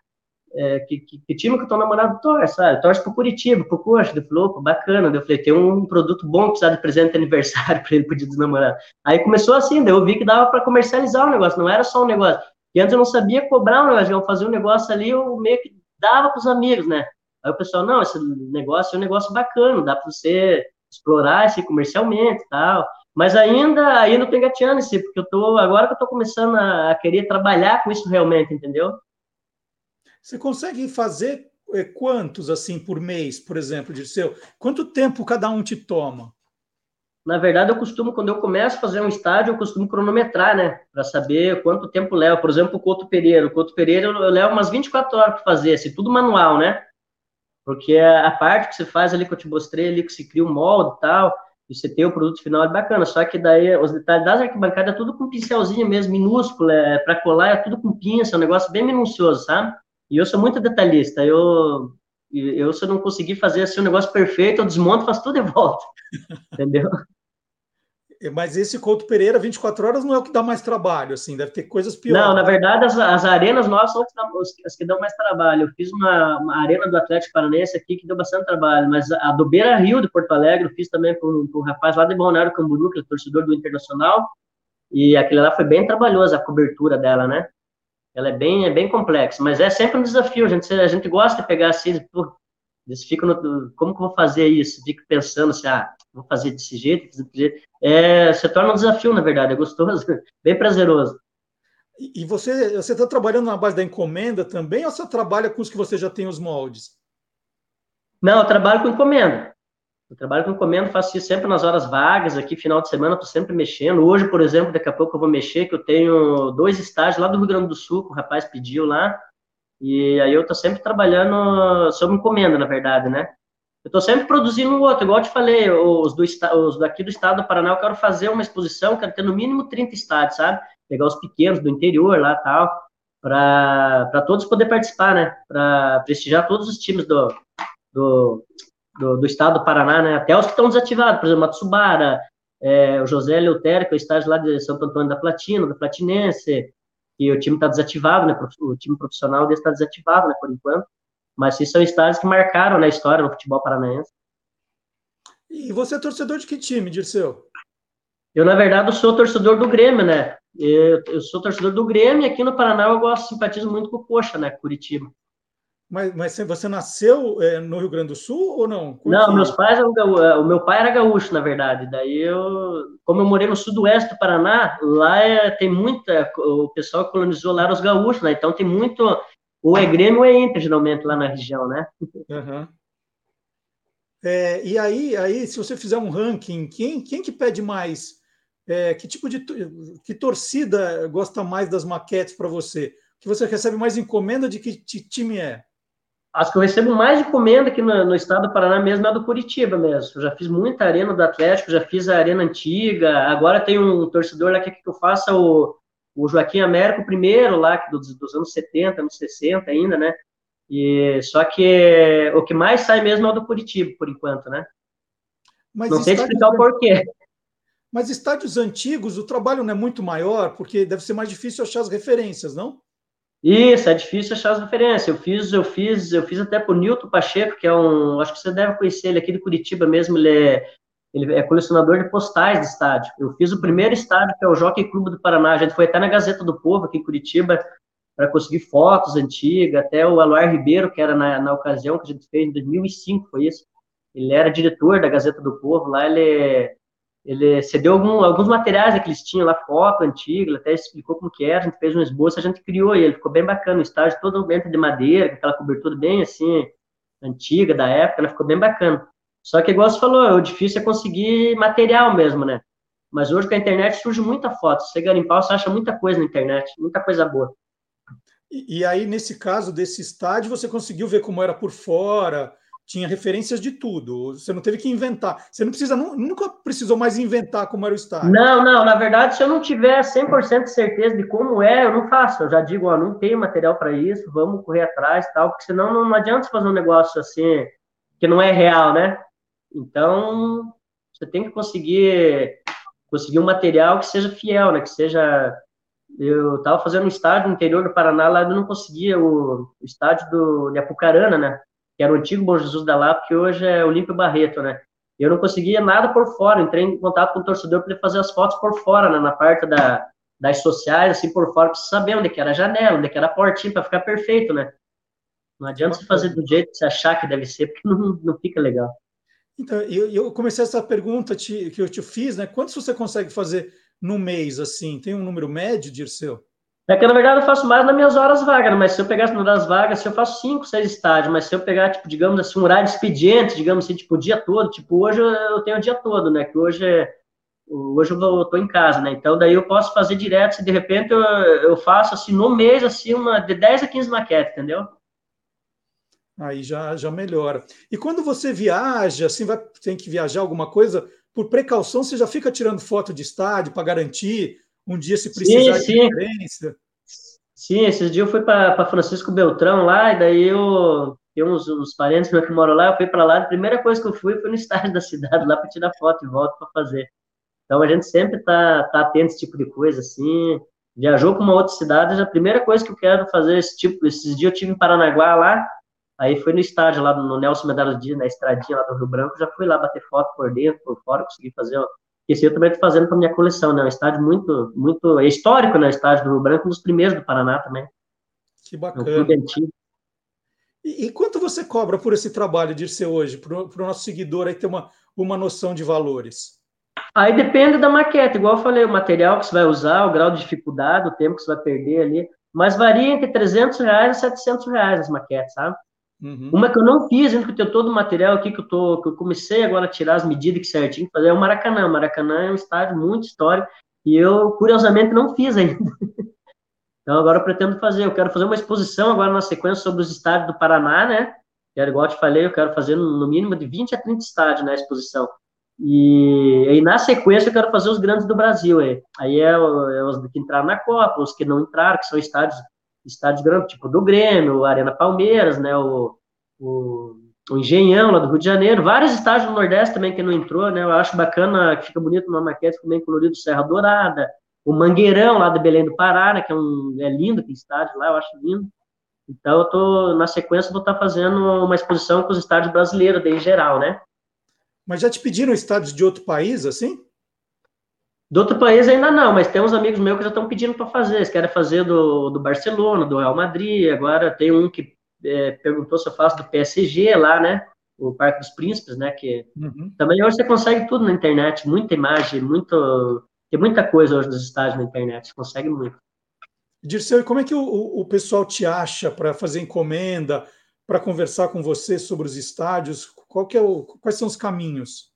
Speaker 4: é, que, que, que, time que teu namorado torce, sabe? Torce pro Curitiba, pro Coxa. Ele falou, bacana. Eu falei, tem um produto bom que precisa de presente de aniversário (laughs) para ele pro dia dos namorados. Aí começou assim, daí eu vi que dava para comercializar o negócio, não era só um negócio. E antes eu não sabia cobrar um negócio, eu fazia um negócio ali, eu meio que dava para os amigos, né? Aí o pessoal, não, esse negócio é um negócio bacana, dá para você explorar esse comercialmente e tal. Mas ainda, ainda tô engateando esse, porque eu tô, agora que eu tô começando a, a querer trabalhar com isso realmente, entendeu?
Speaker 1: Você consegue fazer é, quantos assim por mês, por exemplo, de seu? Quanto tempo cada um te toma?
Speaker 4: Na verdade, eu costumo, quando eu começo a fazer um estádio, eu costumo cronometrar, né? Para saber quanto tempo leva. Por exemplo, o Couto Pereira. O Couto Pereira eu levo umas 24 horas para fazer, assim, tudo manual, né? Porque a parte que você faz ali que eu te mostrei ali, que se cria o um molde e tal, e você tem o produto final é bacana. Só que daí os detalhes das arquibancadas é tudo com pincelzinho mesmo, minúsculo, é, para colar é tudo com pinça, é um negócio bem minucioso, sabe? E eu sou muito detalhista. Eu, eu se eu não conseguir fazer assim um negócio perfeito, eu desmonto, faço tudo de volta. (laughs) Entendeu?
Speaker 1: Mas esse Couto Pereira 24 horas não é o que dá mais trabalho, assim, deve ter coisas piores.
Speaker 4: Não, na verdade, as, as arenas nossas são as que dão mais trabalho. Eu fiz uma, uma, arena do Atlético Paranaense aqui que deu bastante trabalho, mas a do Beira Rio de Porto Alegre eu fiz também com, com um rapaz lá de Balneário Camboriú, que é torcedor do Internacional, e aquele lá foi bem trabalhoso, a cobertura dela, né? Ela é bem, é bem complexa, mas é sempre um desafio. A gente, a gente gosta de pegar assim, pô, eles ficam no, como que eu vou fazer isso? Fico pensando assim, ah, vou fazer desse jeito, desse jeito. É, se torna um desafio, na verdade, é gostoso, (laughs) bem prazeroso.
Speaker 1: E você você está trabalhando na base da encomenda também, ou você trabalha com os que você já tem os moldes?
Speaker 4: Não, eu trabalho com encomenda. Eu trabalho com encomenda, faço isso sempre nas horas vagas, aqui final de semana estou sempre mexendo. Hoje, por exemplo, daqui a pouco eu vou mexer, que eu tenho dois estágios lá do Rio Grande do Sul, que o rapaz pediu lá, e aí eu estou sempre trabalhando sob encomenda, na verdade, né? Eu estou sempre produzindo outro, igual eu te falei, os, do, os daqui do estado do Paraná, eu quero fazer uma exposição, quero ter no mínimo 30 estádios, sabe? Pegar os pequenos do interior lá tal, para todos poder participar, né? Para prestigiar todos os times do, do, do, do, estado do Paraná, né? Até os que estão desativados, por exemplo, Matsubara, é, o José Leutério, que é o estágio lá de Santo Antônio da Platina, da Platinense, e o time está desativado, né? O time profissional dele está desativado, né? Por enquanto. Mas esses são estádios que marcaram na né, história do futebol paranaense.
Speaker 1: E você é torcedor de que time, Dirceu?
Speaker 4: Eu, na verdade, sou torcedor do Grêmio, né? Eu, eu sou torcedor do Grêmio e aqui no Paraná eu gosto, simpatizo muito com o Coxa, né? Curitiba.
Speaker 1: Mas, mas você nasceu é, no Rio Grande do Sul ou não?
Speaker 4: Não, meus pais eram é, o meu pai era gaúcho, na verdade. Daí eu, como eu morei no sudoeste do Paraná, lá é, tem muita, o pessoal que colonizou lá os gaúchos, né? Então tem muito, ou é Grêmio ou é Inter, geralmente, lá na região, né?
Speaker 1: Uhum. É, e aí, aí, se você fizer um ranking, quem, quem que pede mais? É, que tipo de que torcida gosta mais das maquetes para você? Que você recebe mais encomenda de que time é?
Speaker 4: As que eu recebo mais encomenda aqui no, no, estado do Paraná mesmo é a do Curitiba mesmo. Eu já fiz muita arena do Atlético, já fiz a arena antiga. Agora tem um torcedor lá que quer que eu faça o, o Joaquim Américo primeiro lá, que dos, dos anos 70, anos 60 ainda, né? E, só que o que mais sai mesmo é o do Curitiba, por enquanto, né? Mas não sei explicar o porquê.
Speaker 1: Mas estádios antigos, o trabalho não é muito maior, porque deve ser mais difícil achar as referências, não?
Speaker 4: Isso, é difícil achar as referências. Eu fiz, eu fiz, eu fiz até por Nilton Pacheco, que é um, acho que você deve conhecer ele aqui de Curitiba mesmo, ele é, ele é colecionador de postais de estádio. Eu fiz o primeiro estádio, que é o Jockey Clube do Paraná. A gente foi até na Gazeta do Povo, aqui em Curitiba, para conseguir fotos antigas, até o Aloar Ribeiro, que era na, na ocasião que a gente fez, em 2005, foi isso. Ele era diretor da Gazeta do Povo, lá ele ele cedeu algum, alguns materiais que eles tinham lá, foto antiga, até explicou como que era, a gente fez um esboço, a gente criou ele, ficou bem bacana, o estágio todo dentro de madeira, aquela cobertura bem assim, antiga, da época, né, ficou bem bacana. Só que, igual você falou, o difícil é conseguir material mesmo, né? Mas hoje com a internet surge muita foto, você garimpar, você acha muita coisa na internet, muita coisa boa.
Speaker 1: E, e aí, nesse caso desse estádio, você conseguiu ver como era por fora, tinha referências de tudo. Você não teve que inventar. Você não precisa, nunca precisou mais inventar como era o estádio.
Speaker 4: Não, não. Na verdade, se eu não tiver 100% de certeza de como é, eu não faço. Eu já digo, ó, não tenho material para isso, vamos correr atrás tal, porque senão não, não adianta fazer um negócio assim que não é real, né? Então, você tem que conseguir conseguir um material que seja fiel, né? Que seja. Eu estava fazendo um estádio no interior do Paraná, lá eu não conseguia o, o estádio do, de Apucarana, né? Que era o antigo Bom Jesus da Lapa, que hoje é Olímpio Barreto, né? Eu não conseguia nada por fora, entrei em contato com o torcedor para fazer as fotos por fora, né? Na parte da, das sociais, assim, por fora, para saber onde que era a janela, onde que era a portinha, para ficar perfeito, né? Não adianta você fazer do jeito que você achar que deve ser, porque (laughs) não, não fica legal.
Speaker 1: Então, eu, eu comecei essa pergunta te, que eu te fiz, né? Quantos você consegue fazer no mês, assim? Tem um número médio, Dirceu?
Speaker 4: É que, na verdade, eu faço mais nas minhas horas vagas, né? mas se eu pegasse nas vagas, se eu faço cinco, seis estágios, mas se eu pegar, tipo, digamos assim, um horário de expediente, digamos assim, tipo, o dia todo, tipo, hoje eu tenho o dia todo, né? Que hoje é, hoje eu estou em casa, né? Então daí eu posso fazer direto, se de repente eu, eu faço assim no mês assim uma de 10 a 15 maquetes, entendeu?
Speaker 1: Aí já, já melhora. E quando você viaja, assim, vai, tem que viajar alguma coisa, por precaução, você já fica tirando foto de estádio para garantir um dia se precisar
Speaker 4: sim, de diferença? Sim, esses dias eu fui para Francisco Beltrão lá, e daí eu tenho uns, uns parentes que moram lá, eu fui para lá, a primeira coisa que eu fui foi no estádio da cidade, lá para tirar foto e volto para fazer. Então a gente sempre está tá atento a esse tipo de coisa, assim. Viajou para uma outra cidade, a primeira coisa que eu quero fazer esse tipo, esses dias eu tive em Paranaguá lá, Aí foi no estádio lá no Nelson Medalhas Dias, na estradinha lá do Rio Branco, já fui lá bater foto por dentro, por fora, consegui fazer. Esse eu também estou fazendo para minha coleção, né? Um estádio muito, muito é histórico, né? O estádio do Rio Branco, um dos primeiros do Paraná também.
Speaker 1: Que bacana. É um e, e, quanto você cobra por esse trabalho de ser hoje, para o nosso seguidor aí ter uma, uma noção de valores?
Speaker 4: Aí depende da maquete, igual eu falei, o material que você vai usar, o grau de dificuldade, o tempo que você vai perder ali, mas varia entre 300 reais e 700 reais as maquetes, sabe? Uhum. Uma que eu não fiz, ainda que eu tenho todo o material aqui que eu, tô, que eu comecei agora a tirar as medidas que certinho fazer, é o Maracanã. Maracanã é um estádio muito histórico e eu, curiosamente, não fiz ainda. (laughs) então agora eu pretendo fazer. Eu quero fazer uma exposição agora na sequência sobre os estádios do Paraná, né? Quero, igual eu te falei, eu quero fazer no mínimo de 20 a 30 estádios na exposição. E aí, na sequência, eu quero fazer os grandes do Brasil. Aí, aí é, é os que entraram na Copa, os que não entraram, que são estádios estádios grandes, tipo do Grêmio, Arena Palmeiras, né, o, o, o, Engenhão lá do Rio de Janeiro, vários estádios do Nordeste também que não entrou, né, eu acho bacana, fica bonito uma maquete também colorido Serra Dourada, o Mangueirão lá do Belém do Pará, né, que é, um, é lindo aquele estádio lá, eu acho lindo. Então, eu tô, na sequência, vou estar tá fazendo uma exposição com os estádios brasileiros, em geral, né?
Speaker 1: Mas já te pediram estádios de outro país, assim?
Speaker 4: Do outro país ainda não, mas tem uns amigos meus que já estão pedindo para fazer. Eles querem fazer do, do Barcelona, do Real Madrid. Agora tem um que é, perguntou se eu faço do PSG lá, né? O Parque dos Príncipes, né? Que uhum. também hoje você consegue tudo na internet, muita imagem, muito tem muita coisa hoje nos estádios na internet, você consegue muito.
Speaker 1: Dirceu, e como é que o, o pessoal te acha para fazer encomenda, para conversar com você sobre os estádios? Qual que é o, quais são os caminhos?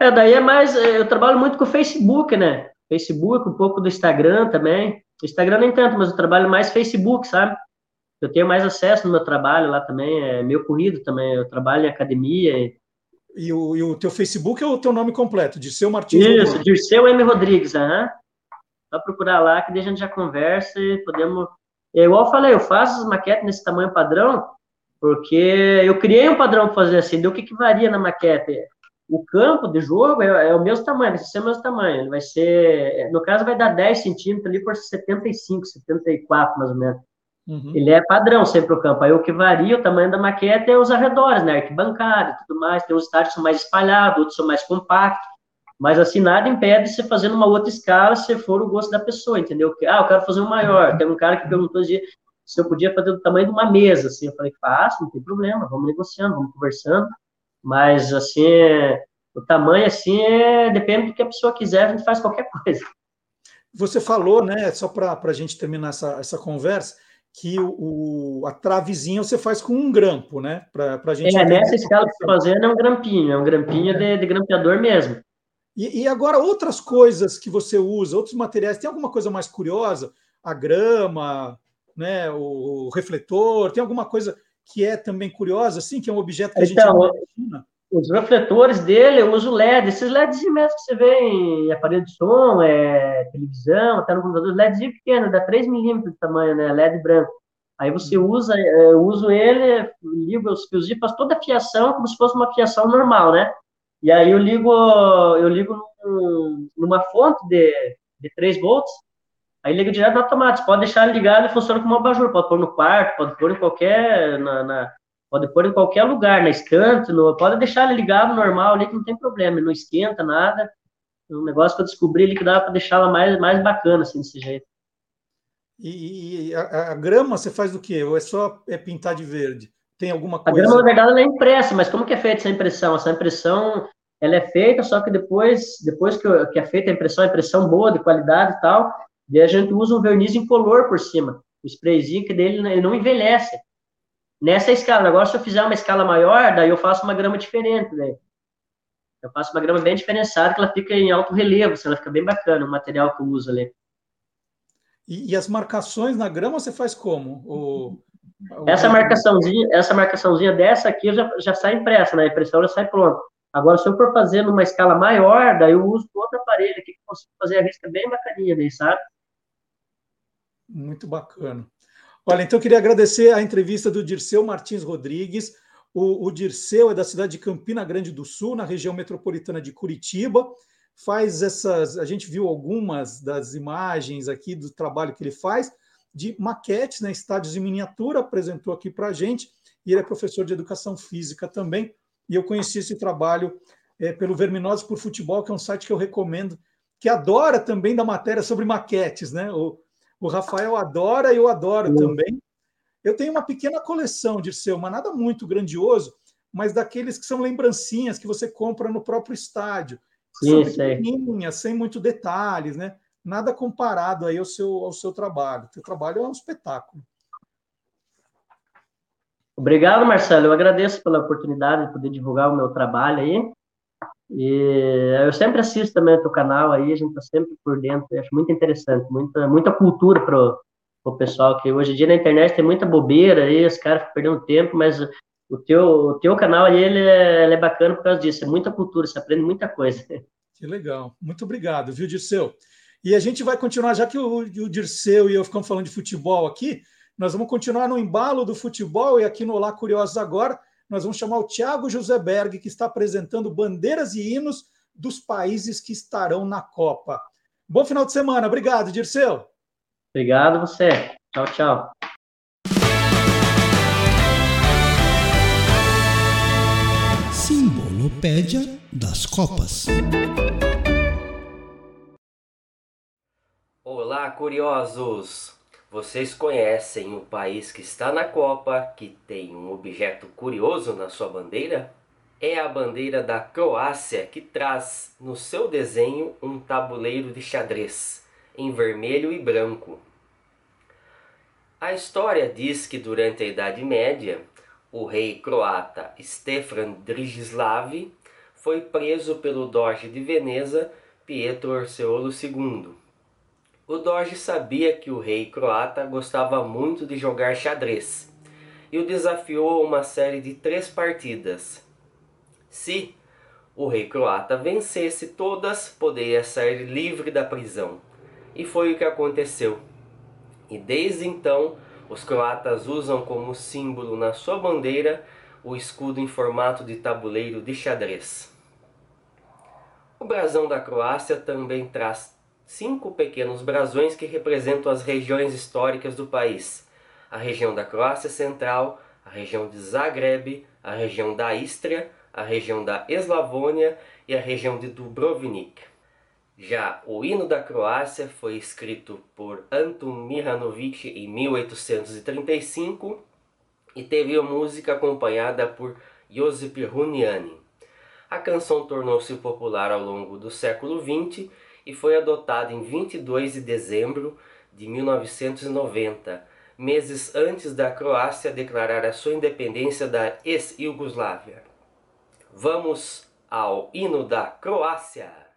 Speaker 4: É, daí é mais. É, eu trabalho muito com o Facebook, né? Facebook, um pouco do Instagram também. O Instagram nem tanto, mas eu trabalho mais Facebook, sabe? Eu tenho mais acesso no meu trabalho lá também, é meu corrido também. Eu trabalho em academia.
Speaker 1: E o, e o teu Facebook é o teu nome completo, Dirceu Martins
Speaker 4: Isso, Rodrigues. Dirceu M. Rodrigues, aham. Uhum. Só procurar lá que daí a gente já conversa e podemos. É igual eu falei, eu faço as maquetes nesse tamanho padrão, porque eu criei um padrão para fazer assim, do que, que varia na maquete o campo de jogo é, é, o mesmo tamanho, vai ser o mesmo tamanho. Ele vai ser, no caso, vai dar 10 centímetros ali por 75, 74, mais ou menos. Uhum. Ele é padrão sempre o campo. Aí o que varia o tamanho da maquete é os arredores, né? Arquibancada e tudo mais. Tem uns estádios que são mais espalhados, outros são mais compactos. Mas assim, nada impede você fazer numa outra escala se for o gosto da pessoa, entendeu? Ah, eu quero fazer um maior. Tem um cara que perguntou se eu podia fazer do tamanho de uma mesa, assim. Eu falei, faço, não tem problema, vamos negociando, vamos conversando. Mas, assim, o tamanho, assim, é, depende do que a pessoa quiser, a gente faz qualquer (laughs) coisa.
Speaker 1: Você falou, né, só para a gente terminar essa, essa conversa, que o, a travezinha você faz com um grampo, né? Para a gente.
Speaker 4: É, nessa escala que você está fazendo é um grampinho, é um grampinho de, de grampeador mesmo.
Speaker 1: E, e, agora, outras coisas que você usa, outros materiais, tem alguma coisa mais curiosa? A grama, né, o, o refletor, tem alguma coisa que é também curiosa, assim, que é um objeto que a gente então,
Speaker 4: imagina? Os refletores dele, eu uso LED, esses LEDs mesmo que você vê em aparelho de som, é, televisão, até no computador, LEDzinho pequeno, dá 3 milímetros de tamanho, né, LED branco. Aí você uhum. usa, é, eu uso ele, ligo os fios e faço toda a fiação como se fosse uma fiação normal, né? E aí eu ligo, eu ligo numa fonte de, de 3 volts, aí liga direto no automático. Pode deixar ligado e funciona como um abajur. Pode pôr no quarto, pode pôr em qualquer. Na, na, pode pôr em qualquer lugar, na estante, no, pode deixar ele ligado normal ali que não tem problema, não esquenta nada. É um negócio que eu descobri ali que dá para deixar ela mais, mais bacana, assim, desse jeito.
Speaker 1: E, e a, a, grama você faz do quê? Ou é só é pintar de verde? Tem alguma coisa?
Speaker 4: A grama, na verdade, ela é impressa, mas como que é feita essa impressão? Essa impressão, ela é feita, só que depois, depois que, que é feita a impressão, a impressão boa, de qualidade e tal, daí a gente usa um verniz incolor por cima. O sprayzinho que dele ele não envelhece. Nessa escala. Agora, se eu fizer uma escala maior, daí eu faço uma grama diferente, né? Eu faço uma grama bem diferenciada, que ela fica em alto relevo, assim, ela fica bem bacana, o material que eu uso ali.
Speaker 1: E, e as marcações na grama você faz como? O,
Speaker 4: o... Essa marcaçãozinha, essa marcaçãozinha dessa aqui já, já sai impressa, né? A impressão já sai pronta. Agora, se eu for fazer numa escala maior, daí eu uso outro aparelho aqui que consigo fazer a risca bem bacaninha daí, sabe?
Speaker 1: Muito bacana. Olha, então eu queria agradecer a entrevista do Dirceu Martins Rodrigues. O, o Dirceu é da cidade de Campina Grande do Sul, na região metropolitana de Curitiba. Faz essas. A gente viu algumas das imagens aqui do trabalho que ele faz de maquetes, né, estádios em miniatura, apresentou aqui para a gente. E ele é professor de educação física também. E eu conheci esse trabalho é, pelo Verminose por Futebol, que é um site que eu recomendo, que adora também da matéria sobre maquetes, né? O, o Rafael adora e eu adoro também. Eu tenho uma pequena coleção, de seu, mas nada muito grandioso, mas daqueles que são lembrancinhas que você compra no próprio estádio. Sim, são pequenininhas, sem muito detalhes, né? Nada comparado aí ao seu, ao seu trabalho. O seu trabalho é um espetáculo.
Speaker 4: Obrigado, Marcelo. Eu agradeço pela oportunidade de poder divulgar o meu trabalho aí. E eu sempre assisto também o teu canal aí, a gente está sempre por dentro. Eu acho muito interessante, muita, muita cultura para o pessoal, que hoje em dia na internet tem muita bobeira aí, os caras ficam perdendo tempo, mas o teu, o teu canal aí ele é, ele é bacana por causa disso, é muita cultura, você aprende muita coisa. (laughs)
Speaker 1: Que legal, muito obrigado, viu, Dirceu? E a gente vai continuar, já que o, o Dirceu e eu ficamos falando de futebol aqui, nós vamos continuar no embalo do futebol e aqui no Olá Curiosos agora, nós vamos chamar o Tiago José Berg, que está apresentando bandeiras e hinos dos países que estarão na Copa. Bom final de semana. Obrigado, Dirceu.
Speaker 4: Obrigado você. Tchau, tchau.
Speaker 5: Simbolopédia das Copas.
Speaker 6: Olá, curiosos! Vocês conhecem o país que está na Copa, que tem um objeto curioso na sua bandeira? É a bandeira da Croácia, que traz no seu desenho um tabuleiro de xadrez, em vermelho e branco. A história diz que durante a Idade Média, o rei croata Stefan Drigislav foi preso pelo doge de Veneza Pietro Orseolo II o Doge sabia que o rei croata gostava muito de jogar xadrez e o desafiou a uma série de três partidas. Se o rei croata vencesse todas, poderia sair livre da prisão. E foi o que aconteceu. E desde então, os croatas usam como símbolo na sua bandeira o escudo em formato de tabuleiro de xadrez. O brasão da Croácia também traz cinco pequenos brasões que representam as regiões históricas do país. A região da Croácia Central, a região de Zagreb, a região da Istria, a região da Eslavônia e a região de Dubrovnik. Já o hino da Croácia foi escrito por Anton Mihanovic em 1835 e teve a música acompanhada por Josip Runiani. A canção tornou-se popular ao longo do século XX e foi adotado em 22 de dezembro de 1990, meses antes da Croácia declarar a sua independência da ex-Iugoslávia. Vamos ao hino da Croácia!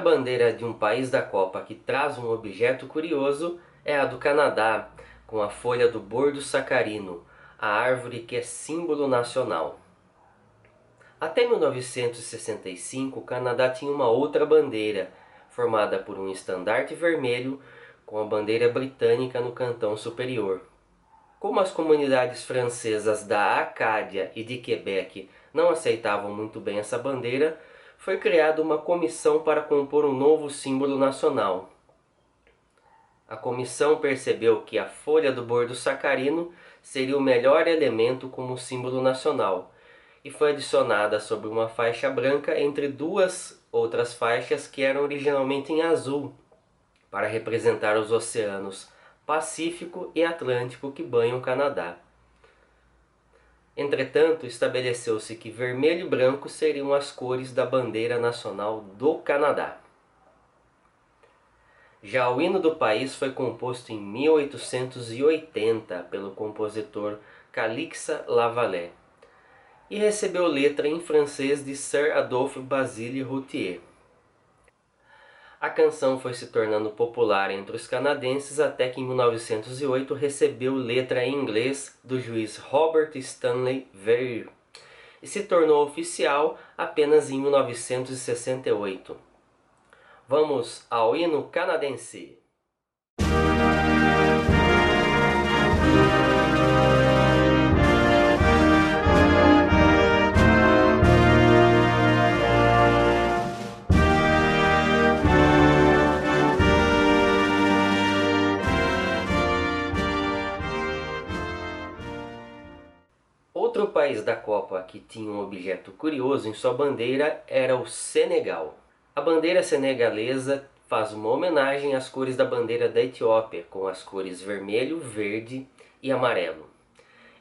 Speaker 6: Bandeira de um país da Copa que traz um objeto curioso é a do Canadá, com a folha do bordo sacarino, a árvore que é símbolo nacional. Até 1965, o Canadá tinha uma outra bandeira, formada por um estandarte vermelho com a bandeira britânica no cantão superior. Como as comunidades francesas da Acádia e de Quebec não aceitavam muito bem essa bandeira, foi criada uma comissão para compor um novo símbolo nacional. A comissão percebeu que a folha do bordo sacarino seria o melhor elemento como símbolo nacional e foi adicionada sobre uma faixa branca entre duas outras faixas que eram originalmente em azul, para representar os oceanos Pacífico e Atlântico que banham o Canadá. Entretanto, estabeleceu-se que vermelho e branco seriam as cores da bandeira nacional do Canadá. Já o hino do país foi composto em 1880 pelo compositor Calixa Lavalée e recebeu letra em francês de Sir Adolphe Basile Routier. A canção foi se tornando popular entre os canadenses até que em 1908 recebeu letra em inglês do juiz Robert Stanley Veer e se tornou oficial apenas em 1968. Vamos ao hino canadense. Outro país da Copa que tinha um objeto curioso em sua bandeira era o Senegal. A bandeira senegalesa faz uma homenagem às cores da bandeira da Etiópia, com as cores vermelho, verde e amarelo.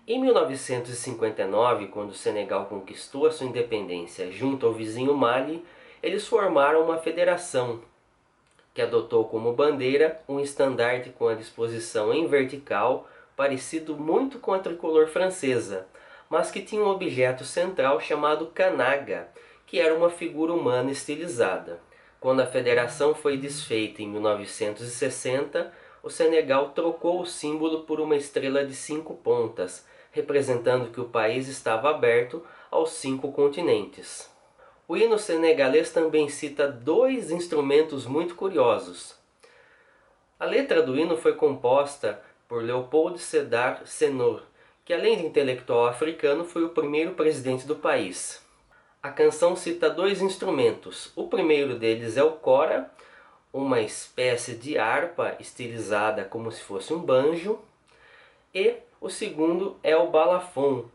Speaker 6: Em 1959, quando o Senegal conquistou a sua independência junto ao vizinho Mali, eles formaram uma federação que adotou como bandeira um estandarte com a disposição em vertical, parecido muito com a tricolor francesa, mas que tinha um objeto central chamado canaga, que era uma figura humana estilizada. Quando a federação foi desfeita em 1960, o Senegal trocou o símbolo por uma estrela de cinco pontas, representando que o país estava aberto aos cinco continentes. O hino senegalês também cita dois instrumentos muito curiosos. A letra do hino foi composta por Leopold Sedar Senghor, que além de intelectual africano foi o primeiro presidente do país. A canção cita dois instrumentos. O primeiro deles é o cora, uma espécie de harpa estilizada como se fosse um banjo, e o segundo é o balafon,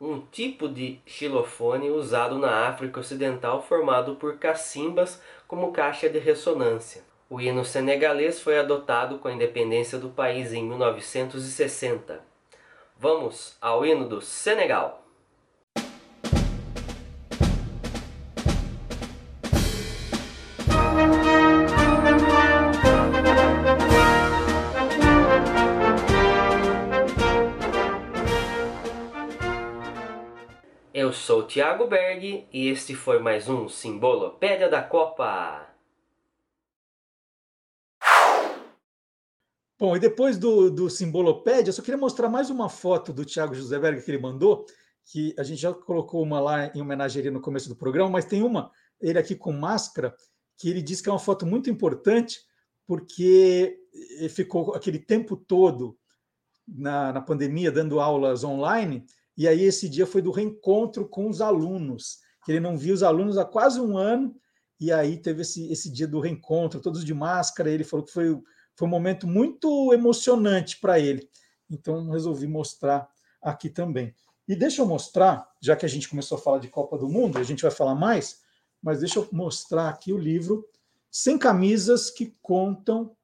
Speaker 6: um tipo de xilofone usado na África Ocidental formado por cacimbas como caixa de ressonância. O hino senegalês foi adotado com a independência do país em 1960. Vamos ao hino do Senegal. Eu sou Thiago Berg e este foi mais um Simbolopédia da Copa.
Speaker 1: Bom, e depois do, do Simbolopédia, eu só queria mostrar mais uma foto do Thiago José Berg que ele mandou, que a gente já colocou uma lá em homenageria no começo do programa, mas tem uma, ele aqui com máscara, que ele diz que é uma foto muito importante, porque ficou aquele tempo todo na, na pandemia dando aulas online, e aí esse dia foi do reencontro com os alunos, que ele não viu os alunos há quase um ano, e aí teve esse, esse dia do reencontro, todos de máscara, ele falou que foi foi um momento muito emocionante para ele. Então, resolvi mostrar aqui também. E deixa eu mostrar, já que a gente começou a falar de Copa do Mundo, a gente vai falar mais, mas deixa eu mostrar aqui o livro Sem Camisas que contam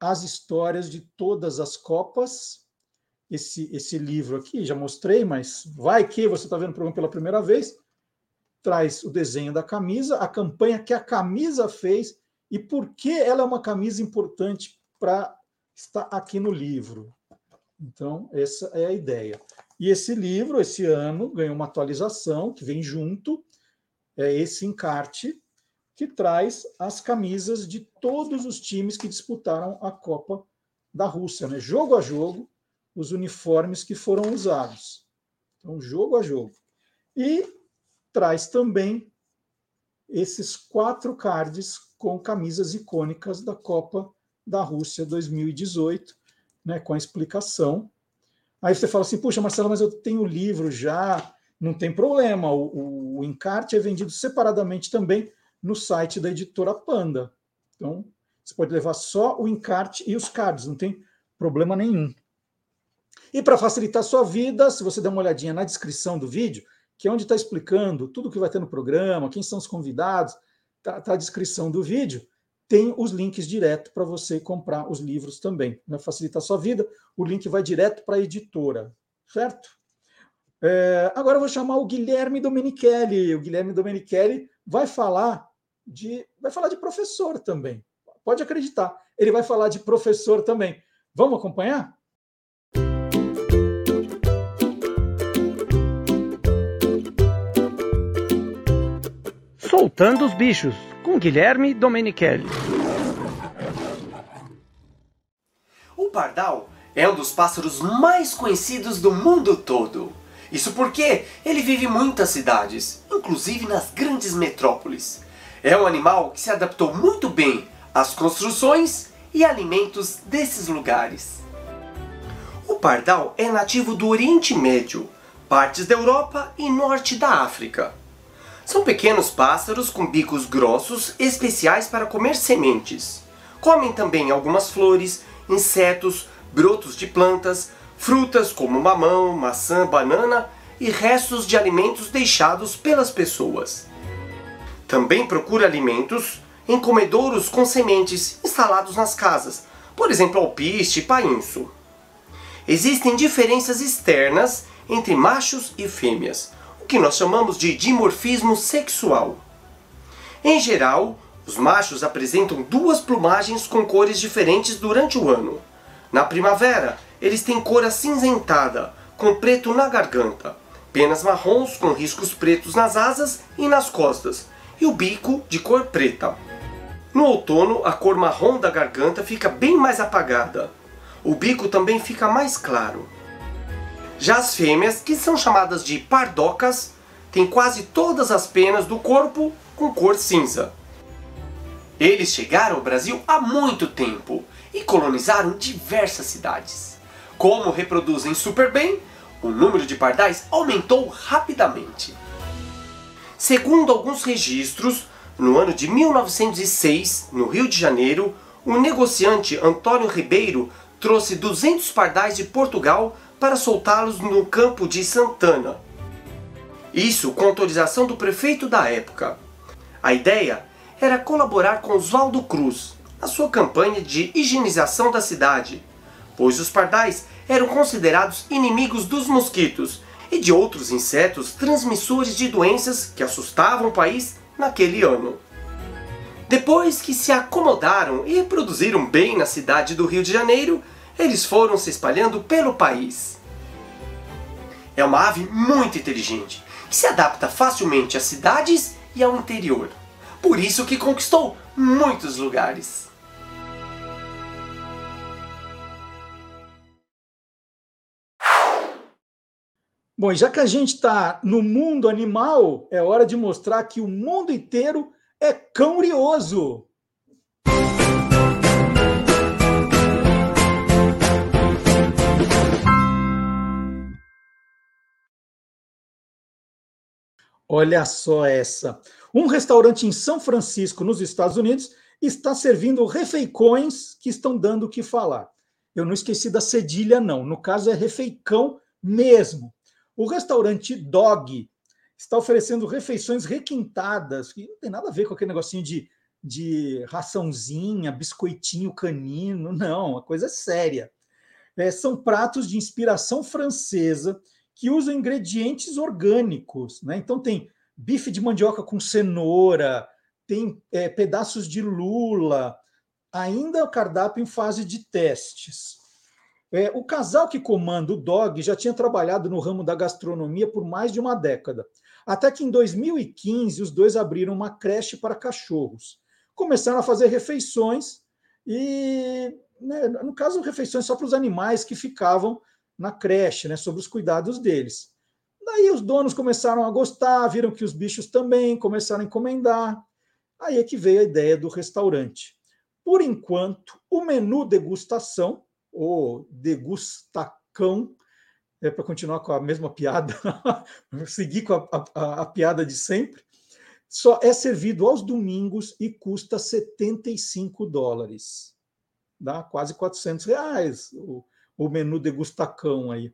Speaker 1: as histórias de todas as Copas. Esse, esse livro aqui, já mostrei, mas vai que você está vendo o programa pela primeira vez. Traz o desenho da camisa, a campanha que a camisa fez e por que ela é uma camisa importante para estar aqui no livro. Então, essa é a ideia. E esse livro, esse ano, ganhou uma atualização que vem junto, é esse encarte, que traz as camisas de todos os times que disputaram a Copa da Rússia, né? jogo a jogo, os uniformes que foram usados. Então, jogo a jogo. E traz também esses quatro cards com camisas icônicas da Copa da Rússia 2018, né, com a explicação. Aí você fala assim, puxa, Marcelo, mas eu tenho o livro já, não tem problema. O, o encarte é vendido separadamente também no site da editora Panda. Então, você pode levar só o encarte e os cards, não tem problema nenhum. E para facilitar a sua vida, se você der uma olhadinha na descrição do vídeo, que é onde está explicando tudo que vai ter no programa, quem são os convidados, está tá a descrição do vídeo, tem os links direto para você comprar os livros também. Vai facilitar a sua vida, o link vai direto para a editora, certo? É, agora eu vou chamar o Guilherme Domenichelli. O Guilherme Domenichelli vai falar de vai falar de professor também. Pode acreditar, ele vai falar de professor também. Vamos acompanhar?
Speaker 7: Soltando os bichos, Guilherme Domenichelli.
Speaker 8: O pardal é um dos pássaros mais conhecidos do mundo todo. Isso porque ele vive em muitas cidades, inclusive nas grandes metrópoles. É um animal que se adaptou muito bem às construções e alimentos desses lugares. O pardal é nativo do Oriente Médio, partes da Europa e norte da África. São pequenos pássaros com bicos grossos especiais para comer sementes. Comem também algumas flores, insetos, brotos de plantas, frutas como mamão, maçã, banana e restos de alimentos deixados pelas pessoas. Também procura alimentos em comedouros com sementes instalados nas casas, por exemplo, alpiste e painço. Existem diferenças externas entre machos e fêmeas, o que nós chamamos de dimorfismo sexual. Em geral, os machos apresentam duas plumagens com cores diferentes durante o ano. Na primavera, eles têm cor acinzentada, com preto na garganta, penas marrons com riscos pretos nas asas e nas costas, e o bico de cor preta. No outono, a cor marrom da garganta fica bem mais apagada. O bico também fica mais claro. Já as fêmeas, que são chamadas de pardocas, têm quase todas as penas do corpo com cor cinza. Eles chegaram ao Brasil há muito tempo e colonizaram diversas cidades. Como reproduzem super bem, o número de pardais aumentou rapidamente. Segundo alguns registros, no ano de 1906, no Rio de Janeiro, o negociante Antônio Ribeiro trouxe 200 pardais de Portugal para soltá-los no campo de Santana. Isso com autorização do prefeito da época. A ideia era colaborar com Oswaldo Cruz na sua campanha de higienização da cidade, pois os pardais eram considerados inimigos dos mosquitos e de outros insetos transmissores de doenças que assustavam o país naquele ano. Depois que se acomodaram e produziram bem na cidade do Rio de Janeiro, eles foram se espalhando pelo país. É uma ave muito inteligente, que se adapta facilmente às cidades e ao interior. Por isso que conquistou muitos lugares.
Speaker 1: Bom, já que a gente está no mundo animal, é hora de mostrar que o mundo inteiro é curioso. Olha só essa. Um restaurante em São Francisco, nos Estados Unidos, está servindo refeicões que estão dando o que falar. Eu não esqueci da cedilha, não. No caso, é refeicão mesmo. O restaurante Dog está oferecendo refeições requintadas, que não tem nada a ver com aquele negocinho de, de raçãozinha, biscoitinho canino, não, a coisa é séria. É, são pratos de inspiração francesa que usam ingredientes orgânicos. Né? Então, tem bife de mandioca com cenoura, tem é, pedaços de lula, ainda o cardápio em fase de testes. É, o casal que comanda o Dog já tinha trabalhado no ramo da gastronomia por mais de uma década. Até que em 2015 os dois abriram uma creche para cachorros. Começaram a fazer refeições e né, no caso, refeições só para os animais que ficavam na creche, né, sobre os cuidados deles. Daí os donos começaram a gostar, viram que os bichos também começaram a encomendar. Aí é que veio a ideia do restaurante. Por enquanto, o menu degustação, ou degustacão, é para continuar com a mesma piada, (laughs) seguir com a, a, a, piada de sempre, só é servido aos domingos e custa 75 dólares. Dá quase 400 reais o, o menu degustacão aí.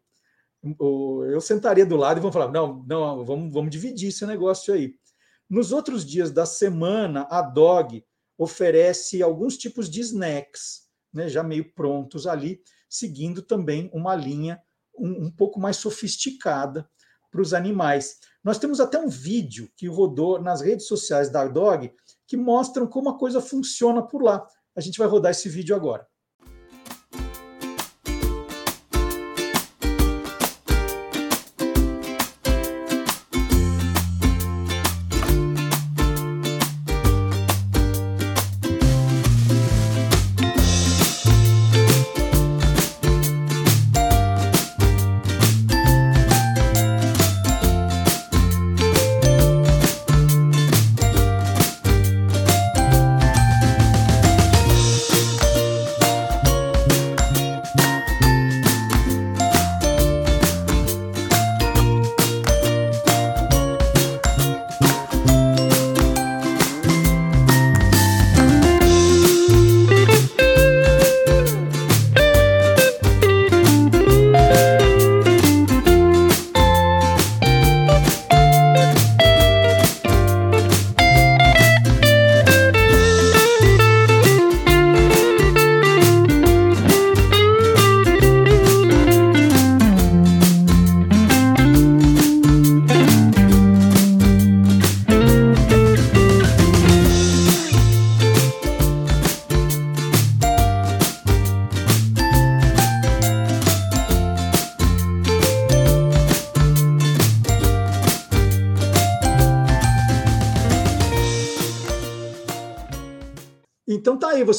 Speaker 1: Eu sentaria do lado e vamos falar, não, não, vamos, vamos dividir esse negócio aí. Nos outros dias da semana, a Dog oferece alguns tipos de snacks, né, já meio prontos ali, seguindo também uma linha um, um pouco mais sofisticada para os animais. Nós temos até um vídeo que rodou nas redes sociais da Dog que mostram como a coisa funciona por lá. A gente vai rodar esse vídeo agora.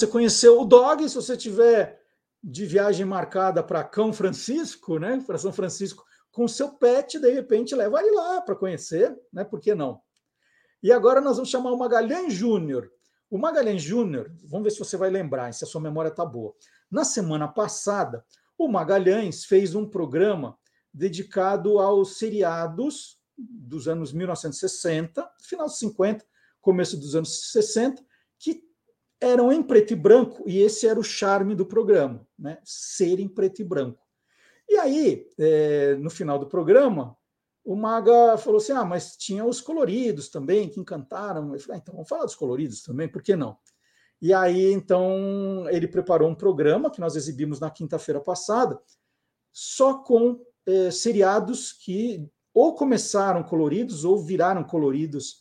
Speaker 1: Você conheceu o dog, se você tiver de viagem marcada para Cão Francisco, né, para São Francisco, com seu pet, de repente leva ele lá para conhecer, né? Por que não? E agora nós vamos chamar o Magalhães Júnior. O Magalhães Júnior, vamos ver se você vai lembrar, se a sua memória está boa. Na semana passada, o Magalhães fez um programa dedicado aos seriados dos anos 1960, final dos 50, começo dos anos 60, que eram em preto e branco, e esse era o charme do programa, né? ser em preto e branco. E aí, é, no final do programa, o Maga falou assim: ah, mas tinha os coloridos também, que encantaram. Eu falei: ah, então vamos falar dos coloridos também, por que não? E aí, então, ele preparou um programa que nós exibimos na quinta-feira passada, só com é, seriados que ou começaram coloridos ou viraram coloridos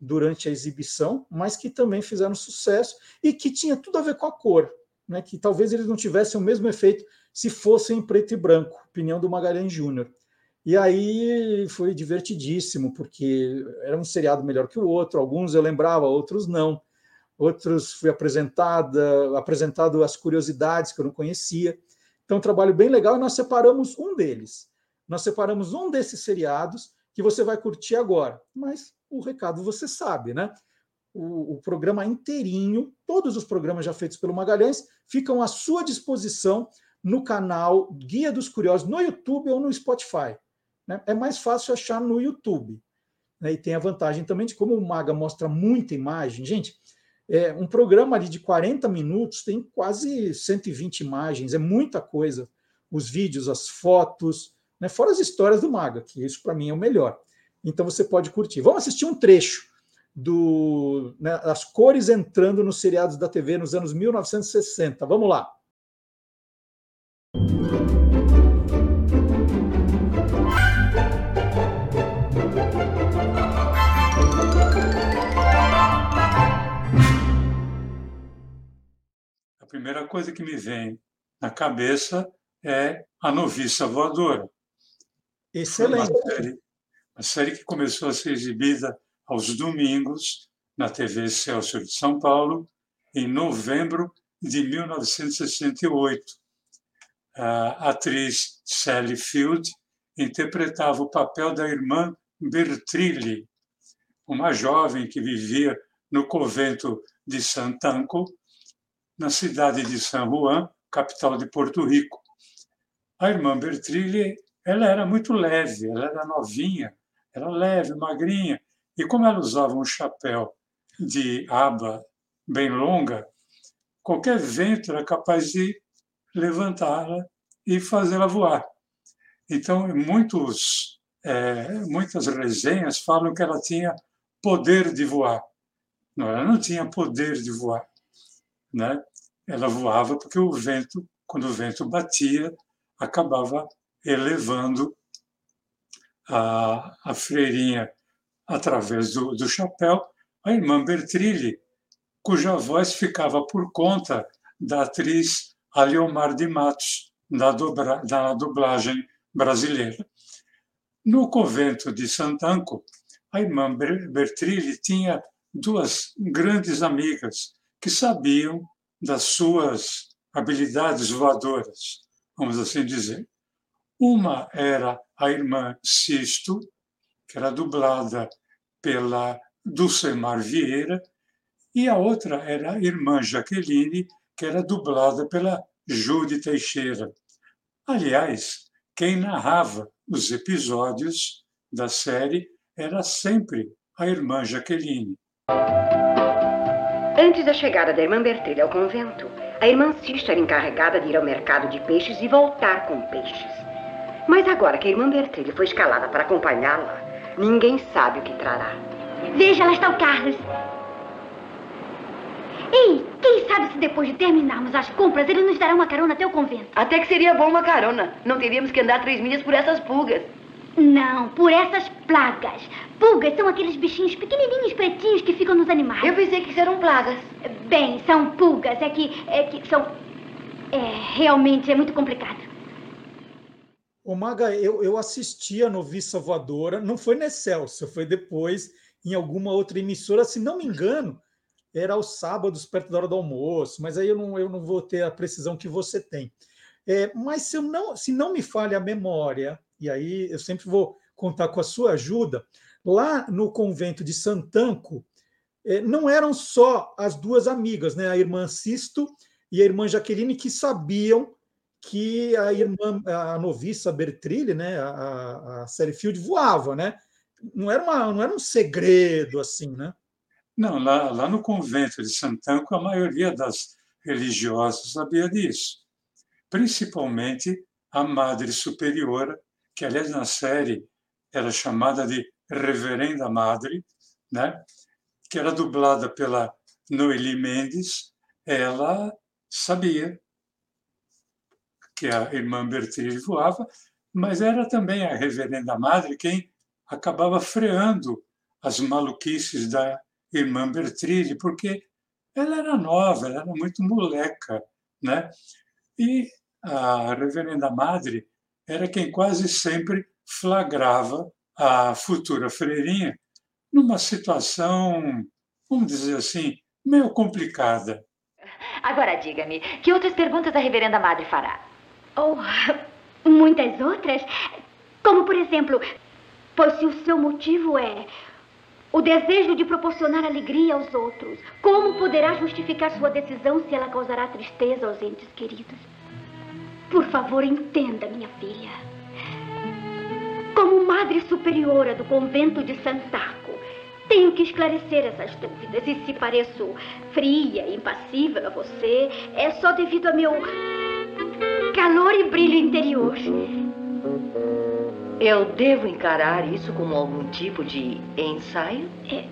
Speaker 1: durante a exibição, mas que também fizeram sucesso e que tinha tudo a ver com a cor, né? que talvez eles não tivessem o mesmo efeito se fossem em preto e branco, opinião do Magalhães Júnior. E aí foi divertidíssimo, porque era um seriado melhor que o outro, alguns eu lembrava, outros não. Outros fui apresentada, apresentado as curiosidades que eu não conhecia. Então, um trabalho bem legal, e nós separamos um deles. Nós separamos um desses seriados que você vai curtir agora. Mas o recado você sabe, né? O, o, programa inteirinho, todos os programas já feitos pelo Magalhães, ficam à sua disposição no canal Guia dos Curiosos, no YouTube ou no Spotify. Né? É mais fácil achar no YouTube. Né? E tem a vantagem também de como o Maga mostra muita imagem. Gente, é, um programa ali de 40 minutos tem quase 120 imagens, é muita coisa. Os vídeos, as fotos, né? fora as histórias do Maga, que isso para mim é o melhor. Então você pode curtir. Vamos assistir um trecho do, né, as cores entrando nos seriados da TV nos anos 1960. Vamos lá.
Speaker 9: A primeira coisa que me vem na cabeça é a noviça voadora.
Speaker 1: Excelente
Speaker 9: a série que começou a ser exibida aos domingos na TV Celso de São Paulo em novembro de 1968. A atriz Sally Field interpretava o papel da irmã Bertrilli, uma jovem que vivia no convento de Santanco, na cidade de San Juan, capital de Porto Rico. A irmã Bertrilli, ela era muito leve, ela era novinha, era leve, magrinha, e como ela usava um chapéu de aba bem longa, qualquer vento era capaz de levantá-la e fazê-la voar. Então, muitos, é, muitas resenhas falam que ela tinha poder de voar. Não, ela não tinha poder de voar. Né? Ela voava porque o vento, quando o vento batia, acabava elevando a, a freirinha através do, do chapéu, a irmã Bertrilli, cuja voz ficava por conta da atriz Aliomar de Matos, da, dobra, da dublagem brasileira. No convento de Santanco, a irmã Bertrilli tinha duas grandes amigas que sabiam das suas habilidades voadoras, vamos assim dizer. Uma era a irmã Sisto, que era dublada pela Dulcemar Vieira, e a outra era a irmã Jaqueline, que era dublada pela Jude Teixeira. Aliás, quem narrava os episódios da série era sempre a irmã Jaqueline.
Speaker 10: Antes da chegada da irmã Bertrilha ao convento, a irmã Sisto era encarregada de ir ao mercado de peixes e voltar com peixes. Mas agora que a irmã Bertrilha foi escalada para acompanhá-la, ninguém sabe o que trará.
Speaker 11: Veja, lá está o Carlos. Ei, quem sabe se depois de terminarmos as compras ele nos dará uma carona até o convento?
Speaker 10: Até que seria bom uma carona. Não teríamos que andar três milhas por essas pulgas.
Speaker 11: Não, por essas plagas. Pulgas são aqueles bichinhos pequenininhos, pretinhos que ficam nos animais.
Speaker 10: Eu pensei que eram plagas.
Speaker 11: Bem, são pulgas. É que, é que são... É, realmente é muito complicado.
Speaker 1: Ô Maga, eu, eu assisti a Noviça Voadora, não foi na Excelsior, foi depois em alguma outra emissora, se não me engano, era aos sábados, perto da hora do almoço, mas aí eu não, eu não vou ter a precisão que você tem. É, mas se, eu não, se não me falha a memória, e aí eu sempre vou contar com a sua ajuda, lá no convento de Santanco, é, não eram só as duas amigas, né, a irmã Sisto e a irmã Jaqueline, que sabiam que a irmã, a noviça Bertrilli, né, a, a Sally Field, voava, né? Não era, uma, não era um segredo assim, né?
Speaker 9: Não, lá, lá no convento de Santanco, a maioria das religiosas sabia disso. Principalmente a Madre Superiora, que, aliás, na série era chamada de Reverenda Madre, né? que era dublada pela Noeli Mendes, ela sabia que a irmã Bertrilli voava, mas era também a Reverenda Madre quem acabava freando as maluquices da irmã Bertrilli, porque ela era nova, ela era muito moleca, né? E a Reverenda Madre era quem quase sempre flagrava a futura freirinha numa situação, vamos dizer assim, meio complicada.
Speaker 10: Agora diga-me, que outras perguntas a Reverenda Madre fará?
Speaker 11: Oh, (laughs) muitas outras. Como, por exemplo, pois se o seu motivo é o desejo de proporcionar alegria aos outros, como poderá justificar sua decisão se ela causará tristeza aos entes queridos? Por favor, entenda, minha filha. Como Madre Superiora do convento de Santaco, tenho que esclarecer essas dúvidas. E se pareço fria impassível a você, é só devido a meu calor e brilho interior.
Speaker 10: Eu devo encarar isso como algum tipo de ensaio?
Speaker 11: É,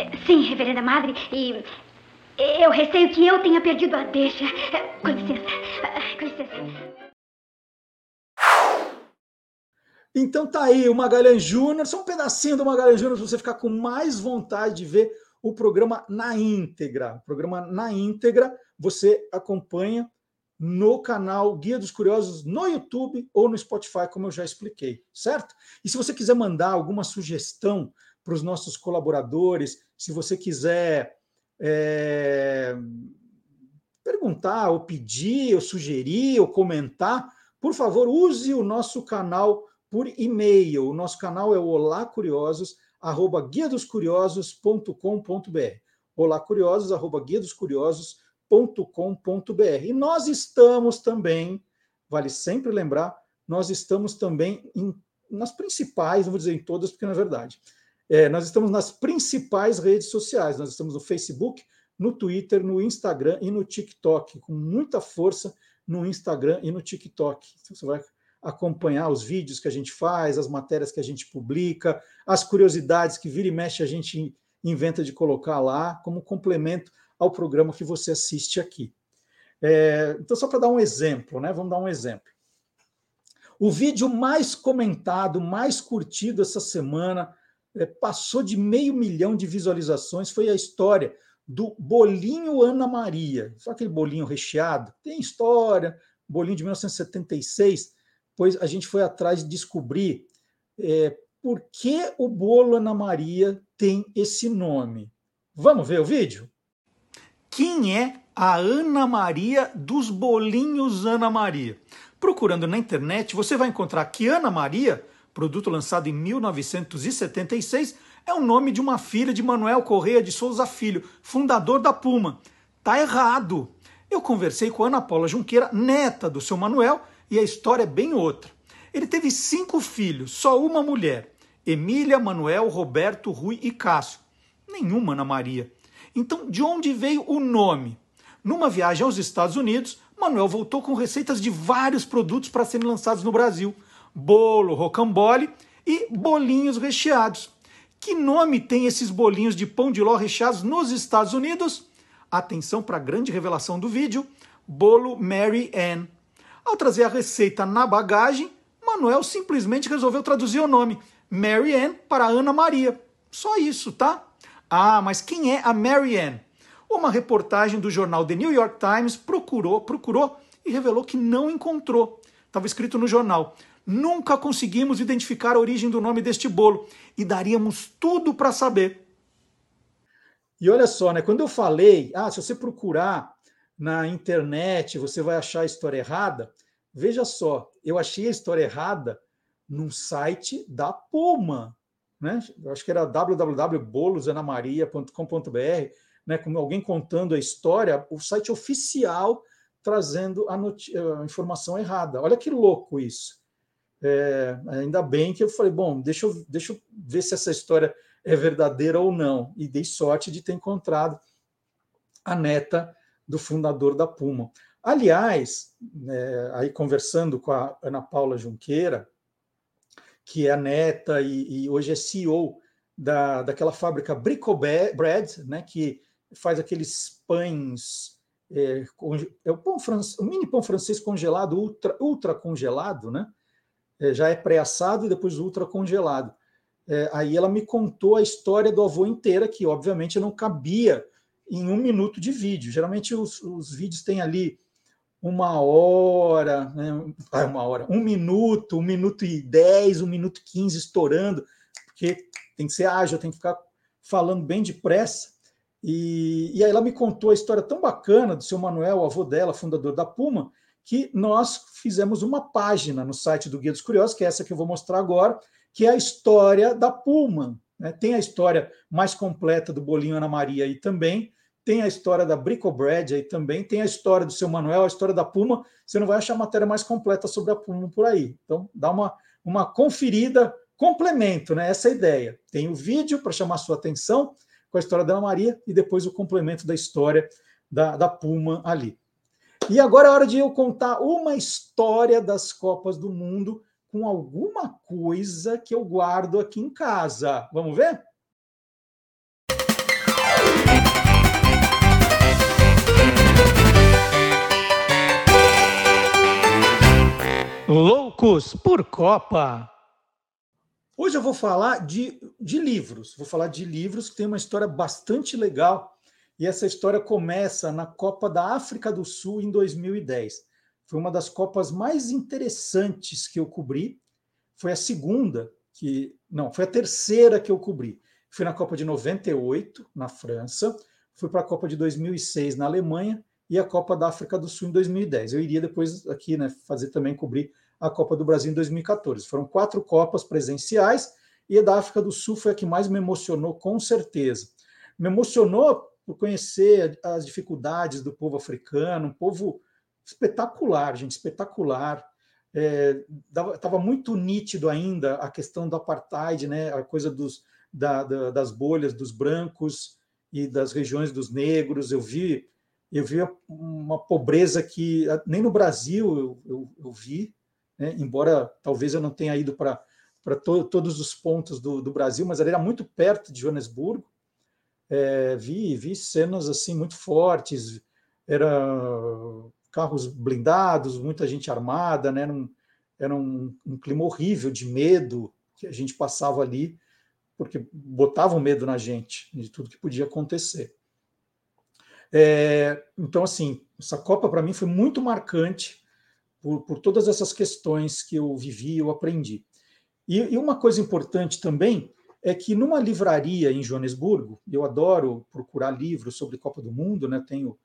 Speaker 11: é, sim, Reverenda Madre, e eu receio que eu tenha perdido a deixa. Com licença, com licença.
Speaker 1: Então tá aí o Magalhães Júnior, só um pedacinho do Magalhães Júnior para você ficar com mais vontade de ver o programa na íntegra. O programa na íntegra você acompanha no canal Guia dos Curiosos no YouTube ou no Spotify, como eu já expliquei, certo? E se você quiser mandar alguma sugestão para os nossos colaboradores, se você quiser é, perguntar, ou pedir, ou sugerir, ou comentar, por favor, use o nosso canal por e-mail. O nosso canal é o Olá Curiosos, arroba guia dos curiosos.com.br. Olá Curiosos, arroba guia curiosos.com.br. E nós estamos também, vale sempre lembrar, nós estamos também em, nas principais, não vou dizer em todas, porque não é verdade. É, nós estamos nas principais redes sociais. Nós estamos no Facebook, no Twitter, no Instagram e no TikTok, com muita força no Instagram e no TikTok. Então, você vai acompanhar os vídeos que a gente faz, as matérias que a gente publica, as curiosidades que vira e mexe a gente inventa de colocar lá como complemento ao programa que você assiste aqui. É, então, só para dar um exemplo, né? Vamos dar um exemplo. O vídeo mais comentado, mais curtido essa semana, é, passou de meio milhão de visualizações, foi a história do bolinho Ana Maria. Só aquele bolinho recheado? Tem história, bolinho de 1976. Pois a gente foi atrás de descobrir é, por que o bolo Ana Maria tem esse nome. Vamos ver o vídeo? Quem é a Ana Maria dos bolinhos Ana Maria? Procurando na internet, você vai encontrar que Ana Maria, produto lançado em 1976, é o nome de uma filha de Manuel Correia de Souza Filho, fundador da Puma. Tá errado. Eu conversei com Ana Paula Junqueira, neta do seu Manuel, e a história é bem outra. Ele teve cinco filhos, só uma mulher: Emília, Manuel, Roberto, Rui e Cássio. Nenhuma Ana Maria. Então, de onde veio o nome? Numa viagem aos Estados Unidos, Manuel voltou com receitas de vários produtos para serem lançados no Brasil: bolo, rocambole e bolinhos recheados. Que nome tem esses bolinhos de pão de ló recheados nos Estados Unidos? Atenção para a grande revelação do vídeo: bolo Mary Ann. Ao trazer a receita na bagagem, Manuel simplesmente resolveu traduzir o nome Mary Ann para Ana Maria. Só isso, tá? Ah, mas quem é a Mary Ann? Uma reportagem do jornal The New York Times procurou, procurou e revelou que não encontrou. Estava escrito no jornal: Nunca conseguimos identificar a origem do nome deste bolo e daríamos tudo para saber. E olha só, né? Quando eu falei, ah, se você procurar na internet, você vai achar a história errada. Veja só, eu achei a história errada num site da Puma, né? Eu acho que era www.bolosanamaria.com.br, né? Como alguém contando a história, o site oficial trazendo a, a informação errada. Olha que louco isso. É, ainda bem que eu falei, bom, deixa eu, deixa eu ver se essa história é verdadeira ou não. E dei sorte de ter encontrado a neta do fundador da Puma. Aliás, é, aí conversando com a Ana Paula Junqueira, que é a neta e, e hoje é CEO da, daquela fábrica Bricobread, né, que faz aqueles pães, é, é o, pão francês, o mini pão francês congelado, ultra, ultra congelado, né? é, já é pré-assado e depois ultra congelado. É, aí ela me contou a história do avô inteira, que obviamente não cabia em um minuto de vídeo. Geralmente os, os vídeos têm ali uma hora, né, uma hora, um minuto, um minuto e dez, um minuto e quinze estourando, porque tem que ser ágil, tem que ficar falando bem depressa. E, e aí ela me contou a história tão bacana do seu Manuel, o avô dela, fundador da Puma, que nós fizemos uma página no site do Guia dos Curiosos, que é essa que eu vou mostrar agora, que é a história da Pullman. Né? Tem a história mais completa do Bolinho Ana Maria aí também, tem a história da Bricobread aí também, tem a história do seu Manuel, a história da Puma. Você não vai achar matéria mais completa sobre a Puma por aí. Então, dá uma, uma conferida, complemento, né? Essa é ideia. Tem o vídeo para chamar sua atenção com a história da Ana Maria e depois o complemento da história da, da Puma ali. E agora é hora de eu contar uma história das Copas do Mundo com alguma coisa que eu guardo aqui em casa. Vamos ver? Loucos por Copa. Hoje eu vou falar de, de livros. Vou falar de livros que tem uma história bastante legal e essa história começa na Copa da África do Sul em 2010. Foi uma das Copas mais interessantes que eu cobri. Foi a segunda que. Não, foi a terceira que eu cobri. Fui na Copa de 98, na França. Fui para a Copa de 2006 na Alemanha e a Copa da África do Sul em 2010. Eu iria depois aqui né, fazer também cobrir a Copa do Brasil em 2014. Foram quatro Copas presenciais e a da África do Sul foi a que mais me emocionou, com certeza. Me emocionou por conhecer as dificuldades do povo africano, um povo espetacular, gente, espetacular. Estava é, muito nítido ainda a questão do apartheid, né, a coisa dos, da, da, das bolhas dos brancos e das regiões dos negros. Eu vi eu vi uma pobreza que nem no Brasil eu, eu, eu vi, né, embora talvez eu não tenha ido para to, todos os pontos do, do, Brasil, mas era muito perto de Joanesburgo. É, vi, vi cenas assim muito fortes, era carros blindados, muita gente armada, né? Era, um, era um, um, clima horrível de medo que a gente passava ali, porque botavam medo na gente de tudo que podia acontecer. É, então, assim, essa Copa para mim foi muito marcante por, por, todas essas questões que eu vivi eu aprendi. E, e uma coisa importante também é que numa livraria em Joanesburgo, eu adoro procurar livros sobre Copa do Mundo, né? Tenho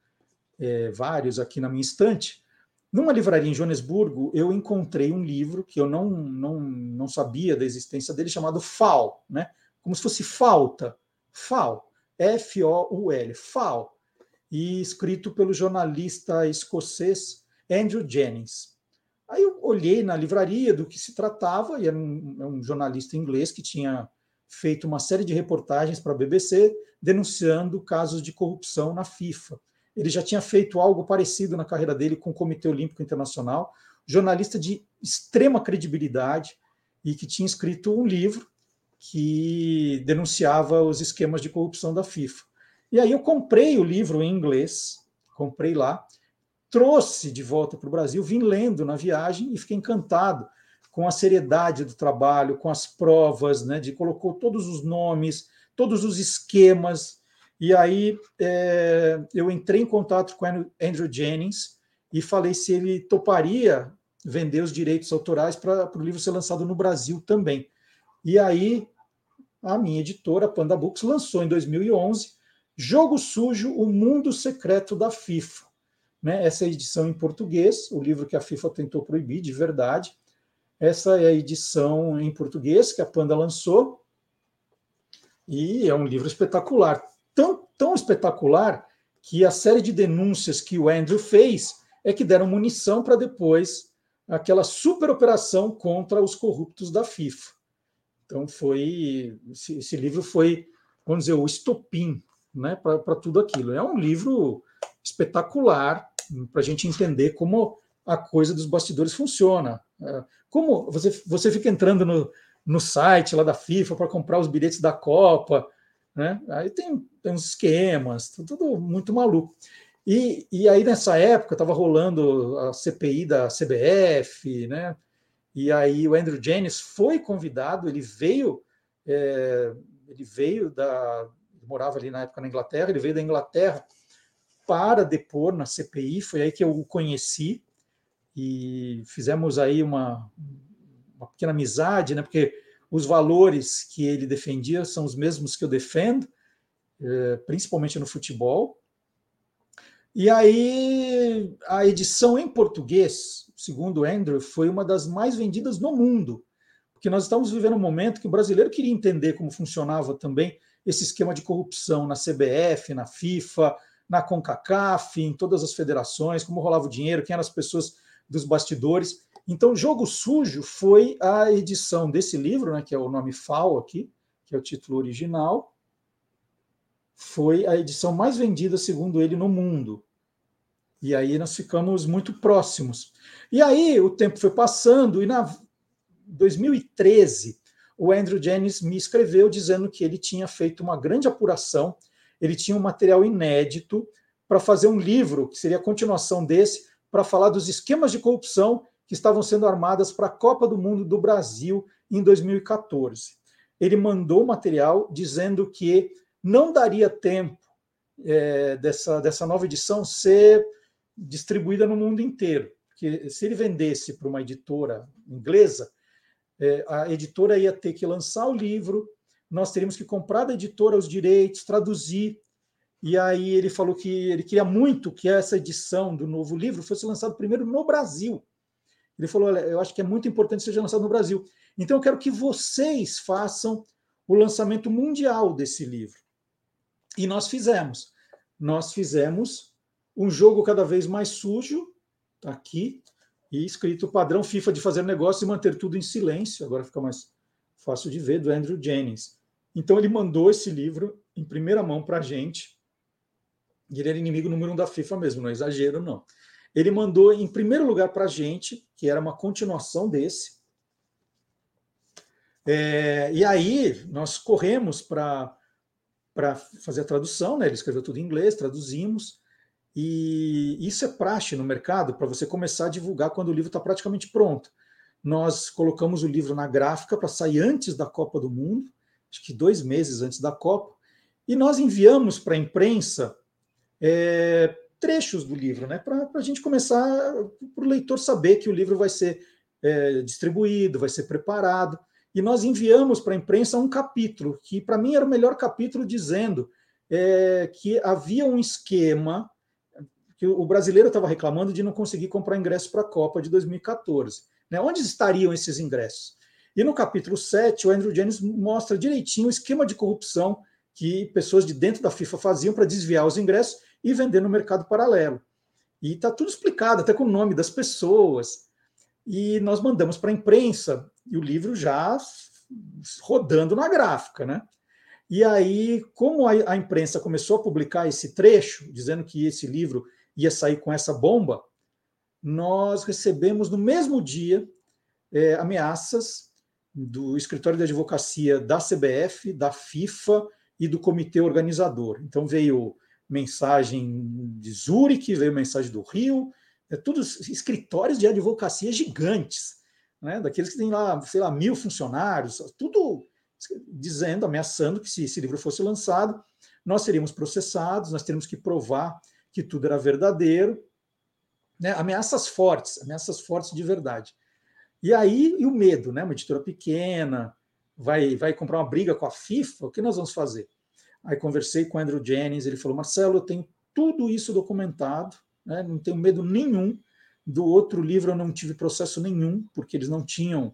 Speaker 1: é, vários aqui na minha estante. Numa livraria em Joanesburgo, eu encontrei um livro que eu não, não, não sabia da existência dele, chamado FAL, né? como se fosse falta. FAL, F-O-U-L, FAL, e escrito pelo jornalista escocês Andrew Jennings. Aí eu olhei na livraria do que se tratava, e era um, é um jornalista inglês que tinha feito uma série de reportagens para a BBC denunciando casos de corrupção na FIFA. Ele já tinha feito algo parecido na carreira dele com o Comitê Olímpico Internacional, jornalista de extrema credibilidade e que tinha escrito um livro que denunciava os esquemas de corrupção da FIFA. E aí eu comprei o livro em inglês, comprei lá, trouxe de volta para o Brasil, vim lendo na viagem e fiquei encantado com a seriedade do trabalho, com as provas, né, de colocou todos os nomes, todos os esquemas, e aí é, eu entrei em contato com Andrew Jennings e falei se ele toparia vender os direitos autorais para o livro ser lançado no Brasil também. E aí a minha editora, Panda Books, lançou em 2011 Jogo Sujo, o Mundo Secreto da FIFA. Né? Essa é a edição em português, o livro que a FIFA tentou proibir de verdade. Essa é a edição em português que a Panda lançou. E é um livro espetacular tão, tão espetacular que a série de denúncias que o Andrew fez é que deram munição para depois aquela super operação contra os corruptos da FIFA. Então foi esse, livro foi, vamos dizer, o estopim né, para tudo aquilo. É um livro espetacular para a gente entender como a coisa dos bastidores funciona. É, como você, você fica entrando no, no site lá da FIFA para comprar os bilhetes da Copa, né? Aí tem, tem uns esquemas, tudo muito maluco. E, e aí, nessa época, estava rolando a CPI da CBF, né? E aí o Andrew Jennings foi convidado, ele veio, é, ele veio da. Morava ali na época na Inglaterra, ele veio da Inglaterra para depor na CPI, foi aí que eu o conheci e fizemos aí uma, uma pequena amizade, né? Porque os valores que ele defendia são os mesmos que eu defendo, eh, principalmente no futebol. E aí, a edição em português, segundo Andrew, foi uma das mais vendidas no mundo, porque nós estamos vivendo um momento que o brasileiro queria entender como funcionava também esse esquema de corrupção na CBF, na FIFA, na CONCACAF, em todas as federações, como rolava o dinheiro, quem eram as pessoas dos bastidores. Então, Jogo Sujo foi a edição desse livro, né, que é o nome FAO aqui, que é o título original, foi a edição mais vendida, segundo ele, no mundo. E aí nós ficamos muito próximos. E aí o tempo foi passando, e na 2013, o Andrew Jennings me escreveu dizendo que ele tinha feito uma grande apuração, ele tinha um material inédito para fazer um livro, que seria a continuação desse, para falar dos esquemas de corrupção que estavam sendo armadas para a Copa do Mundo do Brasil em 2014. Ele mandou material dizendo que não daria tempo é, dessa, dessa nova edição ser distribuída no mundo inteiro. Porque se ele vendesse para uma editora inglesa, é, a editora ia ter que lançar o livro, nós teríamos que comprar da editora os direitos, traduzir, E aí ele falou que ele queria muito que essa edição do novo livro fosse lançada primeiro no Brasil. Ele falou: Olha, eu acho que é muito importante que seja lançado no Brasil. Então eu quero que vocês façam o lançamento mundial desse livro. E nós fizemos. Nós fizemos um jogo cada vez mais sujo, tá aqui, e escrito padrão FIFA de fazer negócio e manter tudo em silêncio. Agora fica mais fácil de ver, do Andrew Jennings. Então ele mandou esse livro em primeira mão para a gente e ele era inimigo número um da FIFA mesmo, não é exagero, não. Ele mandou em primeiro lugar para a gente, que era uma continuação desse. É, e aí nós corremos para fazer a tradução, né? ele escreveu tudo em inglês, traduzimos. E isso é praxe no mercado para você começar a divulgar quando o livro está praticamente pronto. Nós colocamos o livro na gráfica para sair antes da Copa do Mundo, acho que dois meses antes da Copa, e nós enviamos para a imprensa é, trechos do livro, né? Para a gente começar, para o leitor saber que o livro vai ser é, distribuído, vai ser preparado. E nós enviamos para a imprensa um capítulo, que para mim era o melhor capítulo, dizendo é, que havia um esquema que o brasileiro estava reclamando de não conseguir comprar ingresso para a Copa de 2014. Né? Onde estariam esses ingressos? E no capítulo 7, o Andrew Jennings mostra direitinho o esquema de corrupção que pessoas de dentro da FIFA faziam para desviar os ingressos e vender no mercado paralelo. E está tudo explicado, até com o nome das pessoas. E nós mandamos para a imprensa, e o livro já rodando na gráfica, né? E aí, como a, a, imprensa começou a publicar esse trecho, dizendo que esse livro ia sair com essa bomba, nós recebemos no mesmo dia é, ameaças do escritório de advocacia da CBF, da FIFA e do comitê organizador. Então veio mensagem de Zurique, veio mensagem do Rio, é tudo escritórios de advocacia gigantes, né? daqueles que têm lá, sei lá, mil funcionários, tudo dizendo, ameaçando que se esse livro fosse lançado, nós seríamos processados, nós teríamos que provar que tudo era verdadeiro, né? ameaças fortes, ameaças fortes de verdade. E aí, e o medo, né? Uma editora pequena, vai, vai comprar uma briga com a FIFA, o que nós vamos fazer? Aí conversei com o Andrew Jennings, ele falou: Marcelo, eu tenho tudo isso documentado, né, não tenho medo nenhum. Do outro livro eu não tive processo nenhum, porque eles não tinham,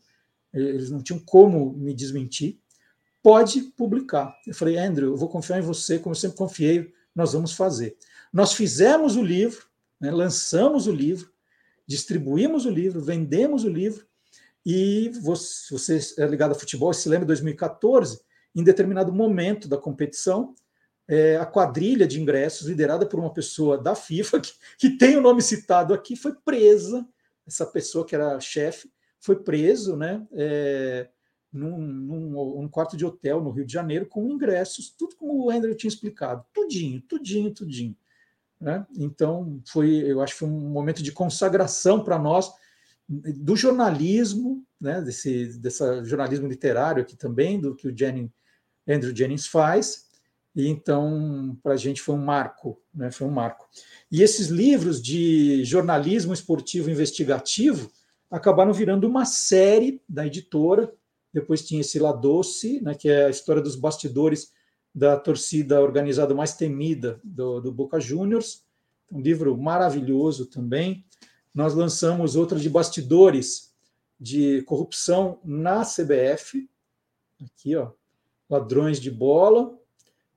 Speaker 1: eles não tinham como me desmentir. Pode publicar. Eu falei, Andrew, eu vou confiar em você, como eu sempre confiei, nós vamos fazer. Nós fizemos o livro, né, lançamos o livro, distribuímos o livro, vendemos o livro, e você, você é ligado a futebol, se lembra de 2014, em determinado momento da competição, é, a quadrilha de ingressos, liderada por uma pessoa da FIFA, (laughs) que, que tem o nome citado aqui, foi presa. Essa pessoa que era chefe foi preso, né? É, num, num, quarto de hotel no Rio de Janeiro com ingressos, tudo como o Andrew tinha explicado, tudinho, tudinho, tudinho. Né? Então foi, eu acho que foi um momento de consagração para nós do jornalismo, né? Desse dessa jornalismo literário aqui também, do que o Andrew Jennings faz. E então, para a gente foi um marco, né? Foi um marco. E esses livros de jornalismo esportivo investigativo acabaram virando uma série da editora. Depois tinha esse La Doce, né, que é a história dos bastidores da torcida organizada mais temida do, do Boca Juniors. Um livro maravilhoso também. Nós lançamos outra de bastidores de corrupção na CBF. Aqui, ó, Ladrões de Bola,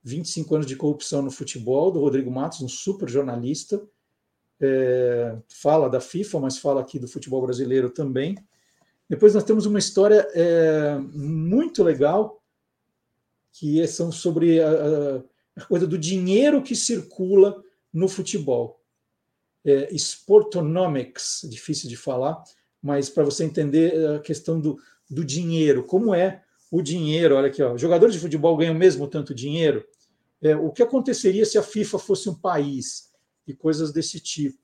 Speaker 1: 25 anos de corrupção no futebol, do Rodrigo Matos, um super jornalista. É, fala da FIFA, mas fala aqui do futebol brasileiro também. Depois nós temos uma história é, muito legal, que é, são sobre a, a, coisa do dinheiro que circula no futebol. É, Sportonomics, difícil de falar, mas para você entender a questão do, do dinheiro, como é o dinheiro, olha aqui, ó, jogadores de futebol ganham mesmo tanto dinheiro? É, o que aconteceria se a FIFA fosse um país? E coisas desse tipo.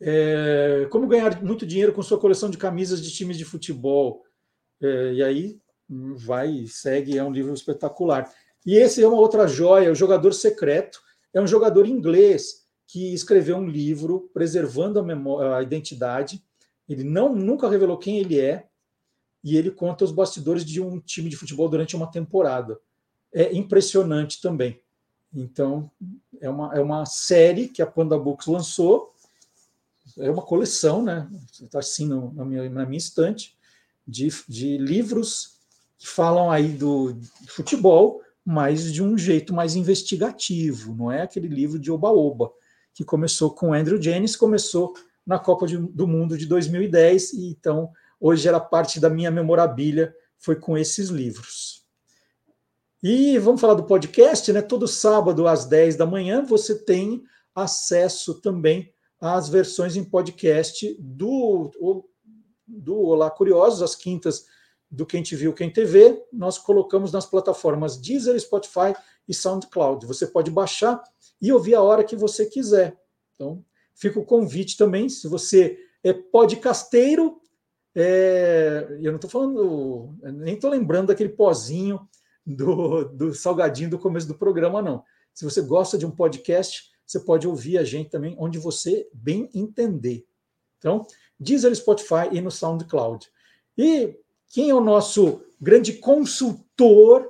Speaker 1: É, como ganhar muito dinheiro com sua coleção de camisas de times de futebol? É, e aí hum, vai, segue, é um livro espetacular. E esse é uma outra joia, o Jogador Secreto. É um jogador inglês que escreveu um livro preservando a, memória, a identidade. Ele não nunca revelou quem ele é, e ele conta os bastidores de um time de futebol durante uma temporada. É impressionante também. Então, é uma, é uma série que a Panda Books lançou, é uma coleção, né? Está assim no, na, minha, na minha estante, de, de livros que falam aí do futebol, mas de um jeito mais investigativo, não é aquele livro de oba-oba, que começou com Andrew Jennings, começou na Copa de, do Mundo de 2010, e então hoje era parte da minha memorabilia, foi com esses livros. E vamos falar do podcast, né? Todo sábado às 10 da manhã você tem acesso também às versões em podcast do, do Olá Curiosos, às quintas do Quem Te Viu, Quem TV. Nós colocamos nas plataformas Deezer, Spotify e SoundCloud. Você pode baixar e ouvir a hora que você quiser. Então, fica o convite também, se você é podcasteiro, é, eu não estou falando, nem estou lembrando daquele pozinho do, do salgadinho do começo do programa, não. Se você gosta de um podcast, você pode ouvir a gente também onde você bem entender. Então, Deezer, Spotify e no SoundCloud. E quem é o nosso grande consultor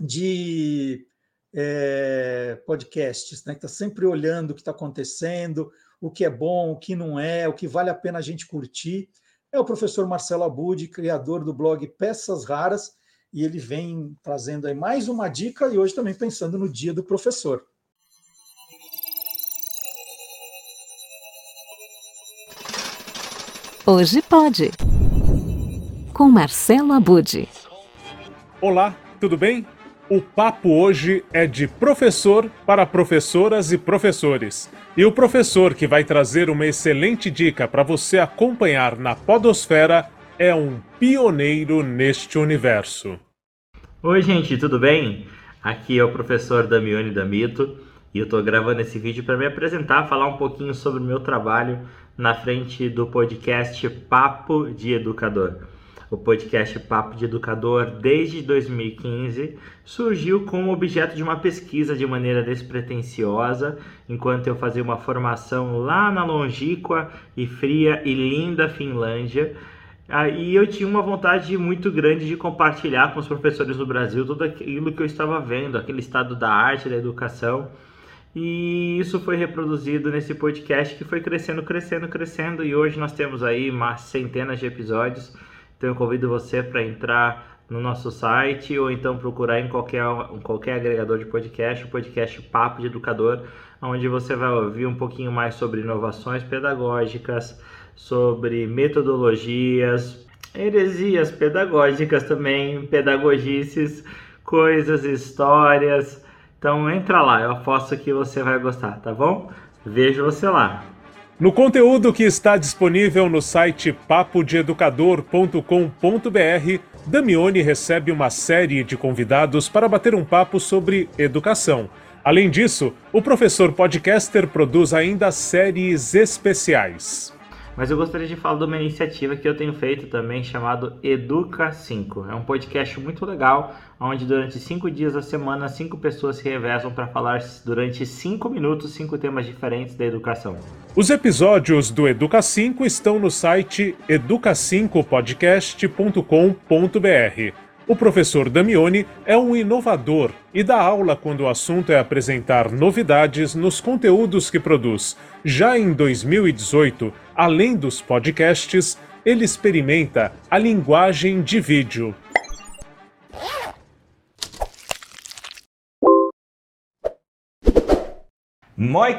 Speaker 1: de é, podcasts, né? que está sempre olhando o que está acontecendo, o que é bom, o que não é, o que vale a pena a gente curtir. É o professor Marcelo Abud, criador do blog Peças Raras, e ele vem trazendo aí mais uma dica e hoje também pensando no dia do professor.
Speaker 12: Hoje pode. Com Marcelo Abude.
Speaker 13: Olá, tudo bem? O papo hoje é de professor para professoras e professores. E o professor que vai trazer uma excelente dica para você acompanhar na Podosfera é um pioneiro neste universo.
Speaker 14: Oi, gente, tudo bem? Aqui é o professor Damione Damito e eu estou gravando esse vídeo para me apresentar, falar um pouquinho sobre o meu trabalho na frente do podcast Papo de Educador. O podcast Papo de Educador, desde 2015, surgiu como objeto de uma pesquisa de maneira despretensiosa, enquanto eu fazia uma formação lá na longínqua e fria e linda Finlândia Aí eu tinha uma vontade muito grande de compartilhar com os professores do Brasil tudo aquilo que eu estava vendo, aquele estado da arte, da educação. E isso foi reproduzido nesse podcast que foi crescendo, crescendo, crescendo. E hoje nós temos aí mais centenas de episódios. Então eu convido você para entrar no nosso site ou então procurar em qualquer, qualquer agregador de podcast, o podcast Papo de Educador, onde você vai ouvir um pouquinho mais sobre inovações pedagógicas sobre metodologias, heresias pedagógicas também, pedagogices, coisas, histórias. Então entra lá, eu aposto que você vai gostar, tá bom? Vejo você lá.
Speaker 13: No conteúdo que está disponível no site papodeeducador.com.br, Damione recebe uma série de convidados para bater um papo sobre educação. Além disso, o professor podcaster produz ainda séries especiais.
Speaker 14: Mas eu gostaria de falar de uma iniciativa que eu tenho feito também chamado Educa 5. É um podcast muito legal, onde durante cinco dias da semana cinco pessoas se revezam para falar durante cinco minutos cinco temas diferentes da educação.
Speaker 13: Os episódios do Educa 5 estão no site educa5podcast.com.br. O professor Damione é um inovador e dá aula quando o assunto é apresentar novidades nos conteúdos que produz. Já em 2018, além dos podcasts, ele experimenta a linguagem de vídeo.
Speaker 14: Moi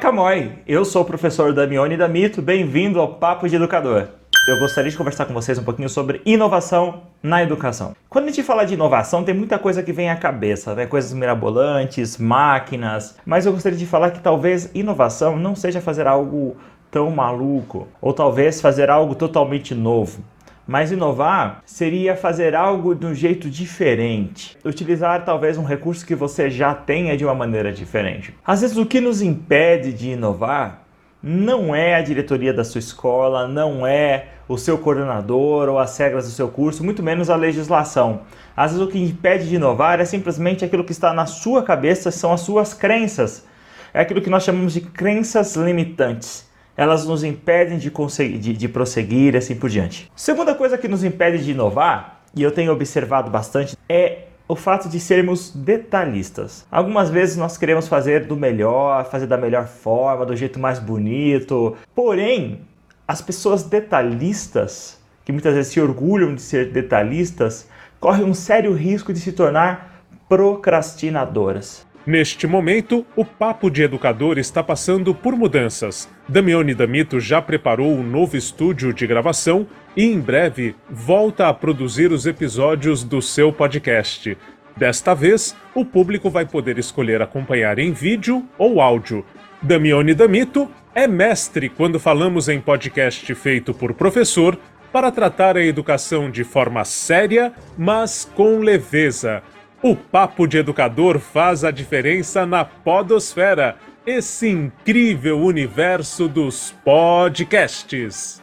Speaker 14: eu sou o professor Damione Damito, bem-vindo ao Papo de Educador eu gostaria de conversar com vocês um pouquinho sobre inovação na educação. Quando a gente fala de inovação, tem muita coisa que vem à cabeça, né? Coisas mirabolantes, máquinas, mas eu gostaria de falar que talvez inovação não seja fazer algo tão maluco, ou talvez fazer algo totalmente novo. Mas inovar seria fazer algo de um jeito diferente, utilizar talvez um recurso que você já tenha de uma maneira diferente. Às vezes o que nos impede de inovar não é a diretoria da sua escola, não é o seu coordenador ou as regras do seu curso, muito menos a legislação. Às vezes o que impede de inovar é simplesmente aquilo que está na sua cabeça, são as suas crenças. É aquilo que nós chamamos de crenças limitantes. Elas nos impedem de, conseguir, de, de prosseguir e assim por diante. Segunda coisa que nos impede de inovar, e eu tenho observado bastante, é o fato de sermos detalhistas. Algumas vezes nós queremos fazer do melhor, fazer da melhor forma, do jeito mais bonito. Porém, as pessoas detalhistas, que muitas vezes se orgulham de ser detalhistas, correm um sério risco de se tornar procrastinadoras.
Speaker 13: Neste momento, o Papo de Educador está passando por mudanças. Damione Damito já preparou um novo estúdio de gravação e, em breve, volta a produzir os episódios do seu podcast. Desta vez, o público vai poder escolher acompanhar em vídeo ou áudio. Damione Damito é mestre quando falamos em podcast feito por professor para tratar a educação de forma séria, mas com leveza o Papo de Educador faz a diferença na Podosfera, esse incrível universo dos podcasts.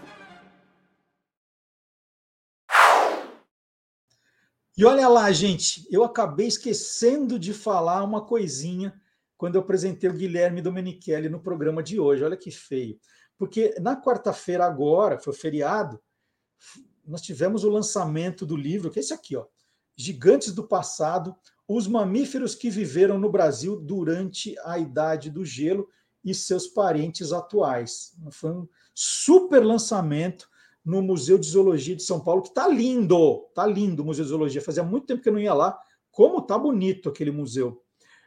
Speaker 1: E olha lá, gente, eu acabei esquecendo de falar uma coisinha quando eu apresentei o Guilherme Domenichelli no programa de hoje. Olha que feio. Porque na quarta-feira, agora, foi feriado, nós tivemos o lançamento do livro, que é esse aqui, ó gigantes do passado, os mamíferos que viveram no Brasil durante a Idade do Gelo e seus parentes atuais. Foi um super lançamento no Museu de Zoologia de São Paulo, que está lindo, está lindo o Museu de Zoologia. Fazia muito tempo que eu não ia lá. Como está bonito aquele museu.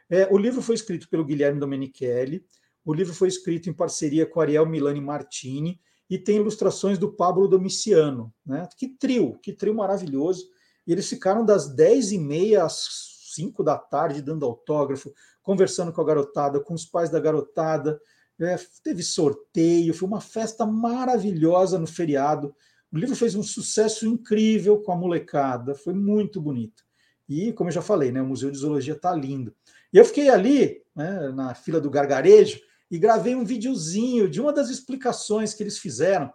Speaker 1: É, o livro foi escrito pelo Guilherme Domenichelli, o livro foi escrito em parceria com Ariel Milani Martini e tem ilustrações do Pablo Domiciano. Né? Que trio, que trio maravilhoso. E eles ficaram das 10 e meia às 5 da tarde dando autógrafo, conversando com a garotada, com os pais da garotada. É, teve sorteio, foi uma festa maravilhosa no feriado. O livro fez um sucesso incrível com a molecada, foi muito bonito. E, como eu já falei, né, o Museu de Zoologia está lindo. E eu fiquei ali, né, na fila do gargarejo, e gravei um videozinho de uma das explicações que eles fizeram.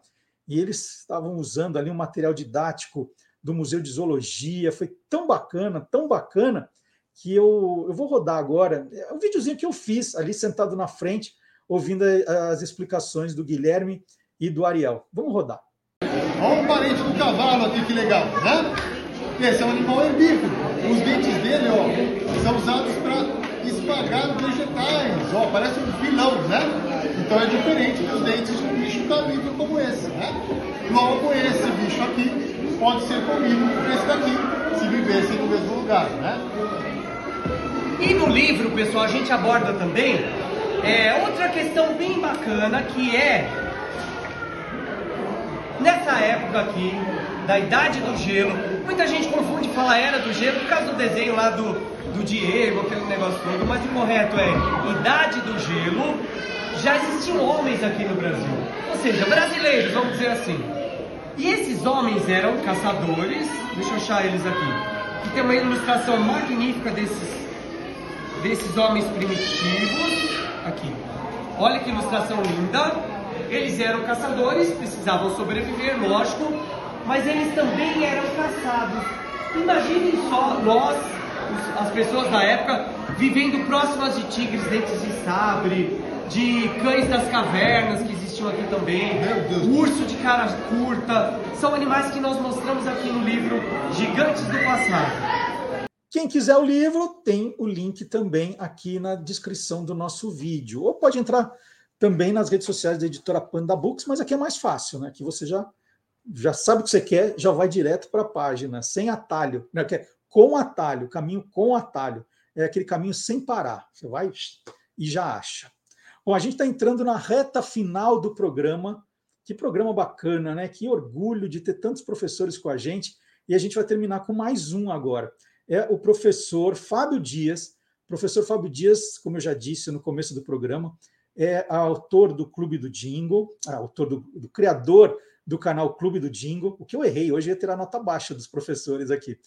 Speaker 1: E eles estavam usando ali um material didático do Museu de Zoologia. Foi tão bacana, tão bacana, que eu, eu vou rodar agora. É um videozinho que eu fiz ali sentado na frente, ouvindo as explicações do Guilherme e do Ariel. Vamos rodar.
Speaker 15: Olha o parente do cavalo aqui, que legal, né? Esse é um animal herbívoro. Os dentes dele, ó, são usados para esmagar vegetais. Ó, parece um filão, né? Então é diferente dos dentes de um bicho carnívoro como esse, né? Logo, esse bicho aqui pode ser comido por esse daqui, se vivessem no mesmo lugar, né?
Speaker 16: E no livro, pessoal, a gente aborda também é, outra questão bem bacana que é nessa época aqui da Idade do Gelo, muita gente confunde falar Era do Gelo por causa do desenho lá do, do Diego, aquele negócio todo, mas o correto é Idade do Gelo, já existiam homens aqui no Brasil, ou seja, brasileiros, vamos dizer assim. E esses homens eram caçadores, deixa eu achar eles aqui, que tem uma ilustração magnífica desses, desses homens primitivos. Aqui, olha que ilustração linda. Eles eram caçadores, precisavam sobreviver, lógico, mas eles também eram caçados. Imaginem só nós, as pessoas da época, vivendo próximas de tigres, dentes de sabre, de cães das cavernas que existiam aqui também, urso de cara curta, são animais que nós mostramos aqui no livro Gigantes do Passado.
Speaker 1: Quem quiser o livro, tem o link também aqui na descrição do nosso vídeo. Ou pode entrar também nas redes sociais da editora Panda Books, mas aqui é mais fácil, né? Que você já, já sabe o que você quer, já vai direto para a página, sem atalho, né? Que é com atalho, caminho com atalho. É aquele caminho sem parar. Você vai e já acha. Bom, a gente está entrando na reta final do programa. Que programa bacana, né? Que orgulho de ter tantos professores com a gente. E a gente vai terminar com mais um agora. É o professor Fábio Dias. Professor Fábio Dias, como eu já disse no começo do programa, é autor do Clube do Jingle, ah, autor do, do, criador do canal Clube do Jingle. O que eu errei hoje ia ter a nota baixa dos professores aqui.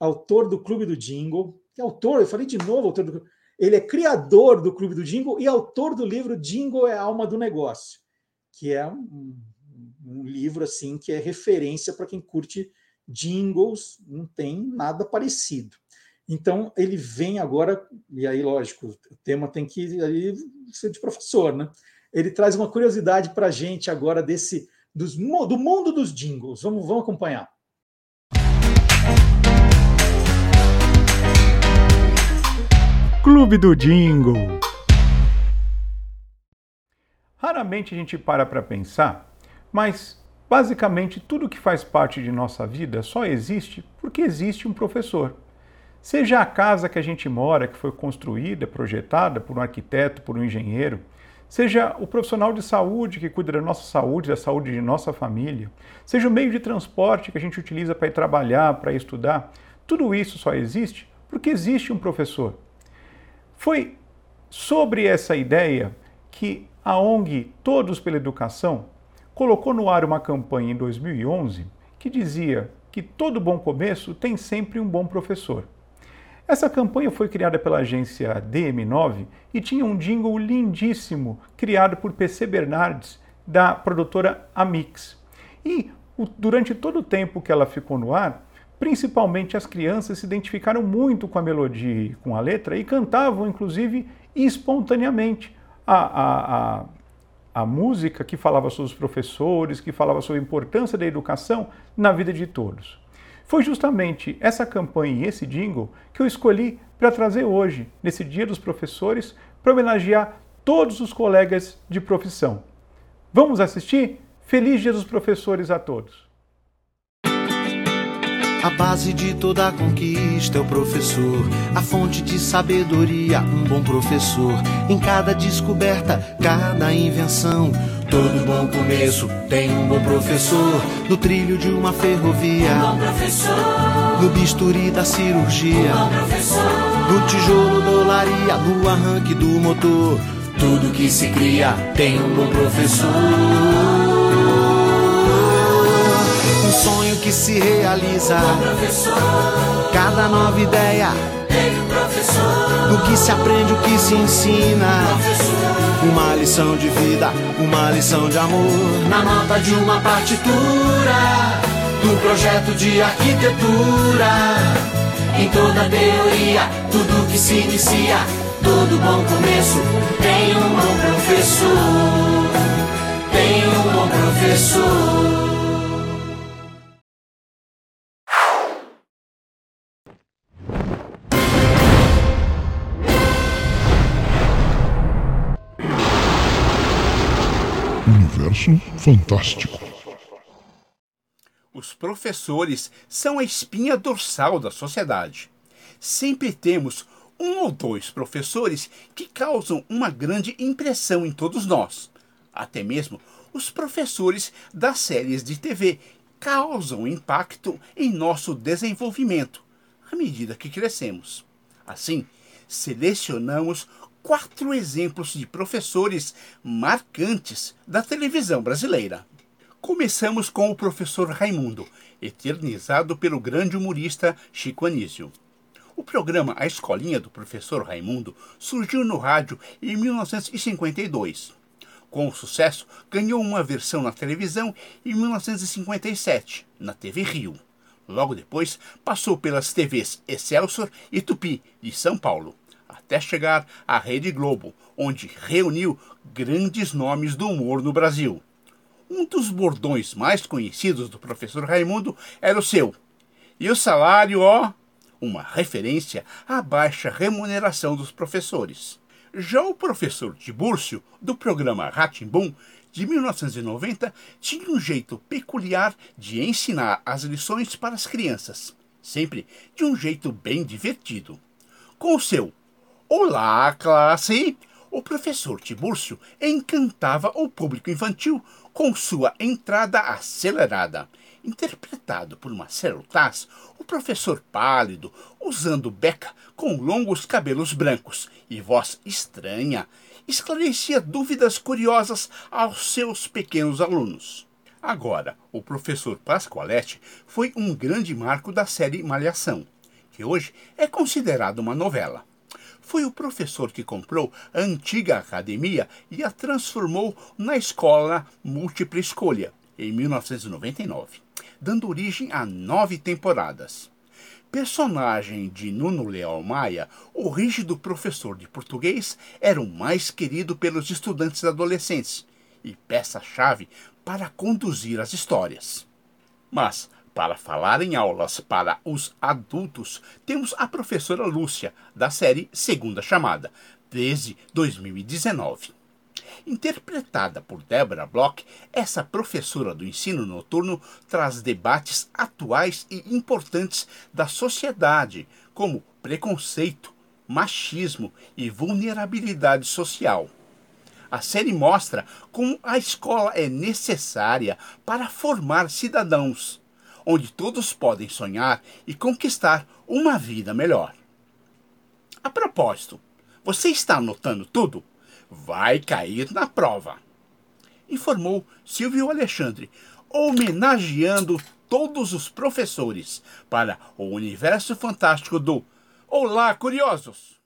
Speaker 1: Autor do Clube do Jingle, autor, eu falei de novo, autor do ele é criador do Clube do Jingle e autor do livro Jingle é a Alma do Negócio, que é um, um livro assim que é referência para quem curte jingles, não tem nada parecido. Então ele vem agora, e aí, lógico, o tema tem que aí, ser de professor, né? Ele traz uma curiosidade para a gente agora desse dos, do mundo dos jingles. Vamos, vamos acompanhar.
Speaker 17: Clube do Jingle. Raramente a gente para para pensar, mas basicamente tudo que faz parte de nossa vida só existe porque existe um professor. Seja a casa que a gente mora, que foi construída, projetada por um arquiteto, por um engenheiro, seja o profissional de saúde que cuida da nossa saúde, da saúde de nossa família, seja o meio de transporte que a gente utiliza para ir trabalhar, para ir estudar, tudo isso só existe porque existe um professor. Foi sobre essa ideia que a ONG Todos pela Educação colocou no ar uma campanha em 2011 que dizia que todo bom começo tem sempre um bom professor. Essa campanha foi criada pela agência DM9 e tinha um jingle lindíssimo criado por PC Bernardes, da produtora Amix. E durante todo o tempo que ela ficou no ar, principalmente as crianças se identificaram muito com a melodia e com a letra e cantavam, inclusive, espontaneamente a, a, a, a música que falava sobre os professores, que falava sobre a importância da educação na vida de todos. Foi justamente essa campanha e esse jingle que eu escolhi para trazer hoje, nesse Dia dos Professores, para homenagear todos os colegas de profissão. Vamos assistir? Feliz Dia dos Professores a todos!
Speaker 18: A base de toda conquista é o professor, a fonte de sabedoria, um bom professor. Em cada descoberta, cada invenção, todo bom começo tem um bom professor. No trilho de uma ferrovia, um bom professor. No bisturi da cirurgia, um bom professor. No tijolo da olaria, no arranque do motor, tudo que se cria tem um bom professor sonho que se realiza. Cada nova ideia, no que se aprende, o que se ensina. Uma lição de vida, uma lição de amor. Na nota de uma partitura, do projeto de arquitetura. Em toda teoria, tudo que se inicia, todo bom começo tem um bom professor. Tem um bom professor.
Speaker 19: Universo fantástico.
Speaker 20: Os professores são a espinha dorsal da sociedade. Sempre temos um ou dois professores que causam uma grande impressão em todos nós. Até mesmo os professores das séries de TV causam impacto em nosso desenvolvimento à medida que crescemos. Assim, selecionamos quatro exemplos de professores marcantes da televisão brasileira. Começamos com o professor Raimundo, eternizado pelo grande humorista Chico Anísio. O programa A Escolinha do Professor Raimundo surgiu no rádio em 1952. Com o sucesso, ganhou uma versão na televisão em 1957, na TV Rio. Logo depois, passou pelas TVs Excelsior e Tupi, de São Paulo até chegar à Rede Globo, onde reuniu grandes nomes do humor no Brasil. Um dos bordões mais conhecidos do professor Raimundo era o seu. E o salário, ó, uma referência à baixa remuneração dos professores. Já o professor Tibúrcio, do programa Ratimbum, de 1990, tinha um jeito peculiar de ensinar as lições para as crianças, sempre de um jeito bem divertido. Com o seu Olá, classe! O professor Tibúrcio encantava o público infantil com sua entrada acelerada. Interpretado por Marcelo Taz, o professor pálido, usando beca com longos cabelos brancos e voz estranha, esclarecia dúvidas curiosas aos seus pequenos alunos. Agora, o professor Pascoaletti foi um grande marco da série Malhação, que hoje é considerada uma novela foi o professor que comprou a antiga academia e a transformou na escola múltipla escolha, em 1999, dando origem a nove temporadas. Personagem de Nuno Leal Maia, o rígido professor de português era o mais querido pelos estudantes adolescentes e peça-chave para conduzir as histórias. Mas, Para falar em aulas para os adultos, temos a professora Lúcia, da série Segunda Chamada, desde 2019. Interpretada por Deborah Bloch, essa professora do ensino noturno traz debates atuais e importantes da sociedade, como preconceito, machismo e vulnerabilidade social. A série mostra como a escola é necessária para formar cidadãos onde todos podem sonhar e conquistar uma vida melhor. A propósito, você está anotando tudo? Vai cair na prova. Informou Silvio Alexandre, homenageando todos os professores para o universo fantástico do Olá, curiosos!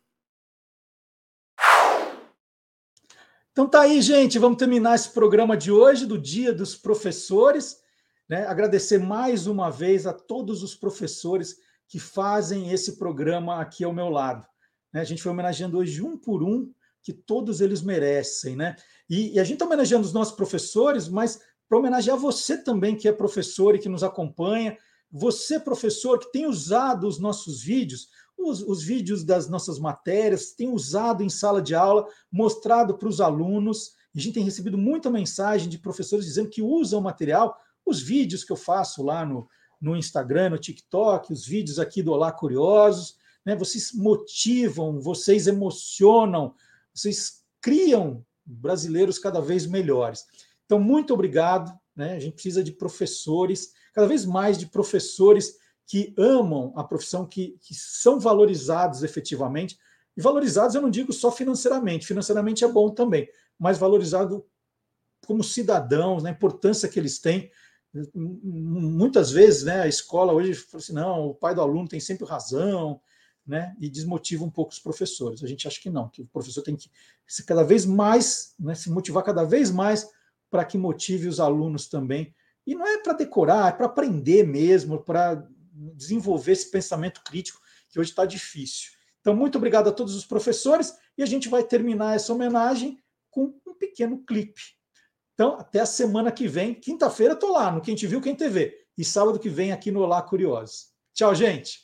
Speaker 1: Então tá aí, gente. Vamos terminar esse programa de hoje, do Dia dos Professores. Né? Agradecer mais uma vez a todos os professores que fazem esse programa aqui ao meu lado. Né? A gente foi homenageando hoje um por um, que todos eles merecem. Né? E, e a gente está homenageando os nossos professores, mas para homenagear você também, que é professor e que nos acompanha, você, professor, que tem usado os nossos vídeos, os, os, vídeos das nossas matérias, tem usado em sala de aula, mostrado para os alunos. A gente tem recebido muita mensagem de professores dizendo que usam o material os vídeos que eu faço lá no, no Instagram, no TikTok, os vídeos aqui do Olá Curiosos, né? Vocês motivam, vocês emocionam, vocês criam brasileiros cada vez melhores. Então, muito obrigado. Né? A gente precisa de professores, cada vez mais de professores que amam a profissão, que, que são valorizados efetivamente. E valorizados eu não digo só financeiramente, financeiramente é bom também, mas valorizado como cidadãos, na importância que eles têm muitas vezes, né, a escola hoje fala assim, não, o pai do aluno tem sempre razão, né, e desmotiva um pouco os professores. A gente acha que não, que o professor tem que se cada vez mais, né, se motivar cada vez mais para que motive os alunos também. E não é para decorar, é para aprender mesmo, para desenvolver esse pensamento crítico que hoje está difícil. Então, muito obrigado a todos os professores e a gente vai terminar essa homenagem com um pequeno clipe então, até a semana que vem. Quinta-feira estou lá no Quem Te Viu, Quem TV. E sábado que vem aqui no Olá Curiosos. Tchau, gente!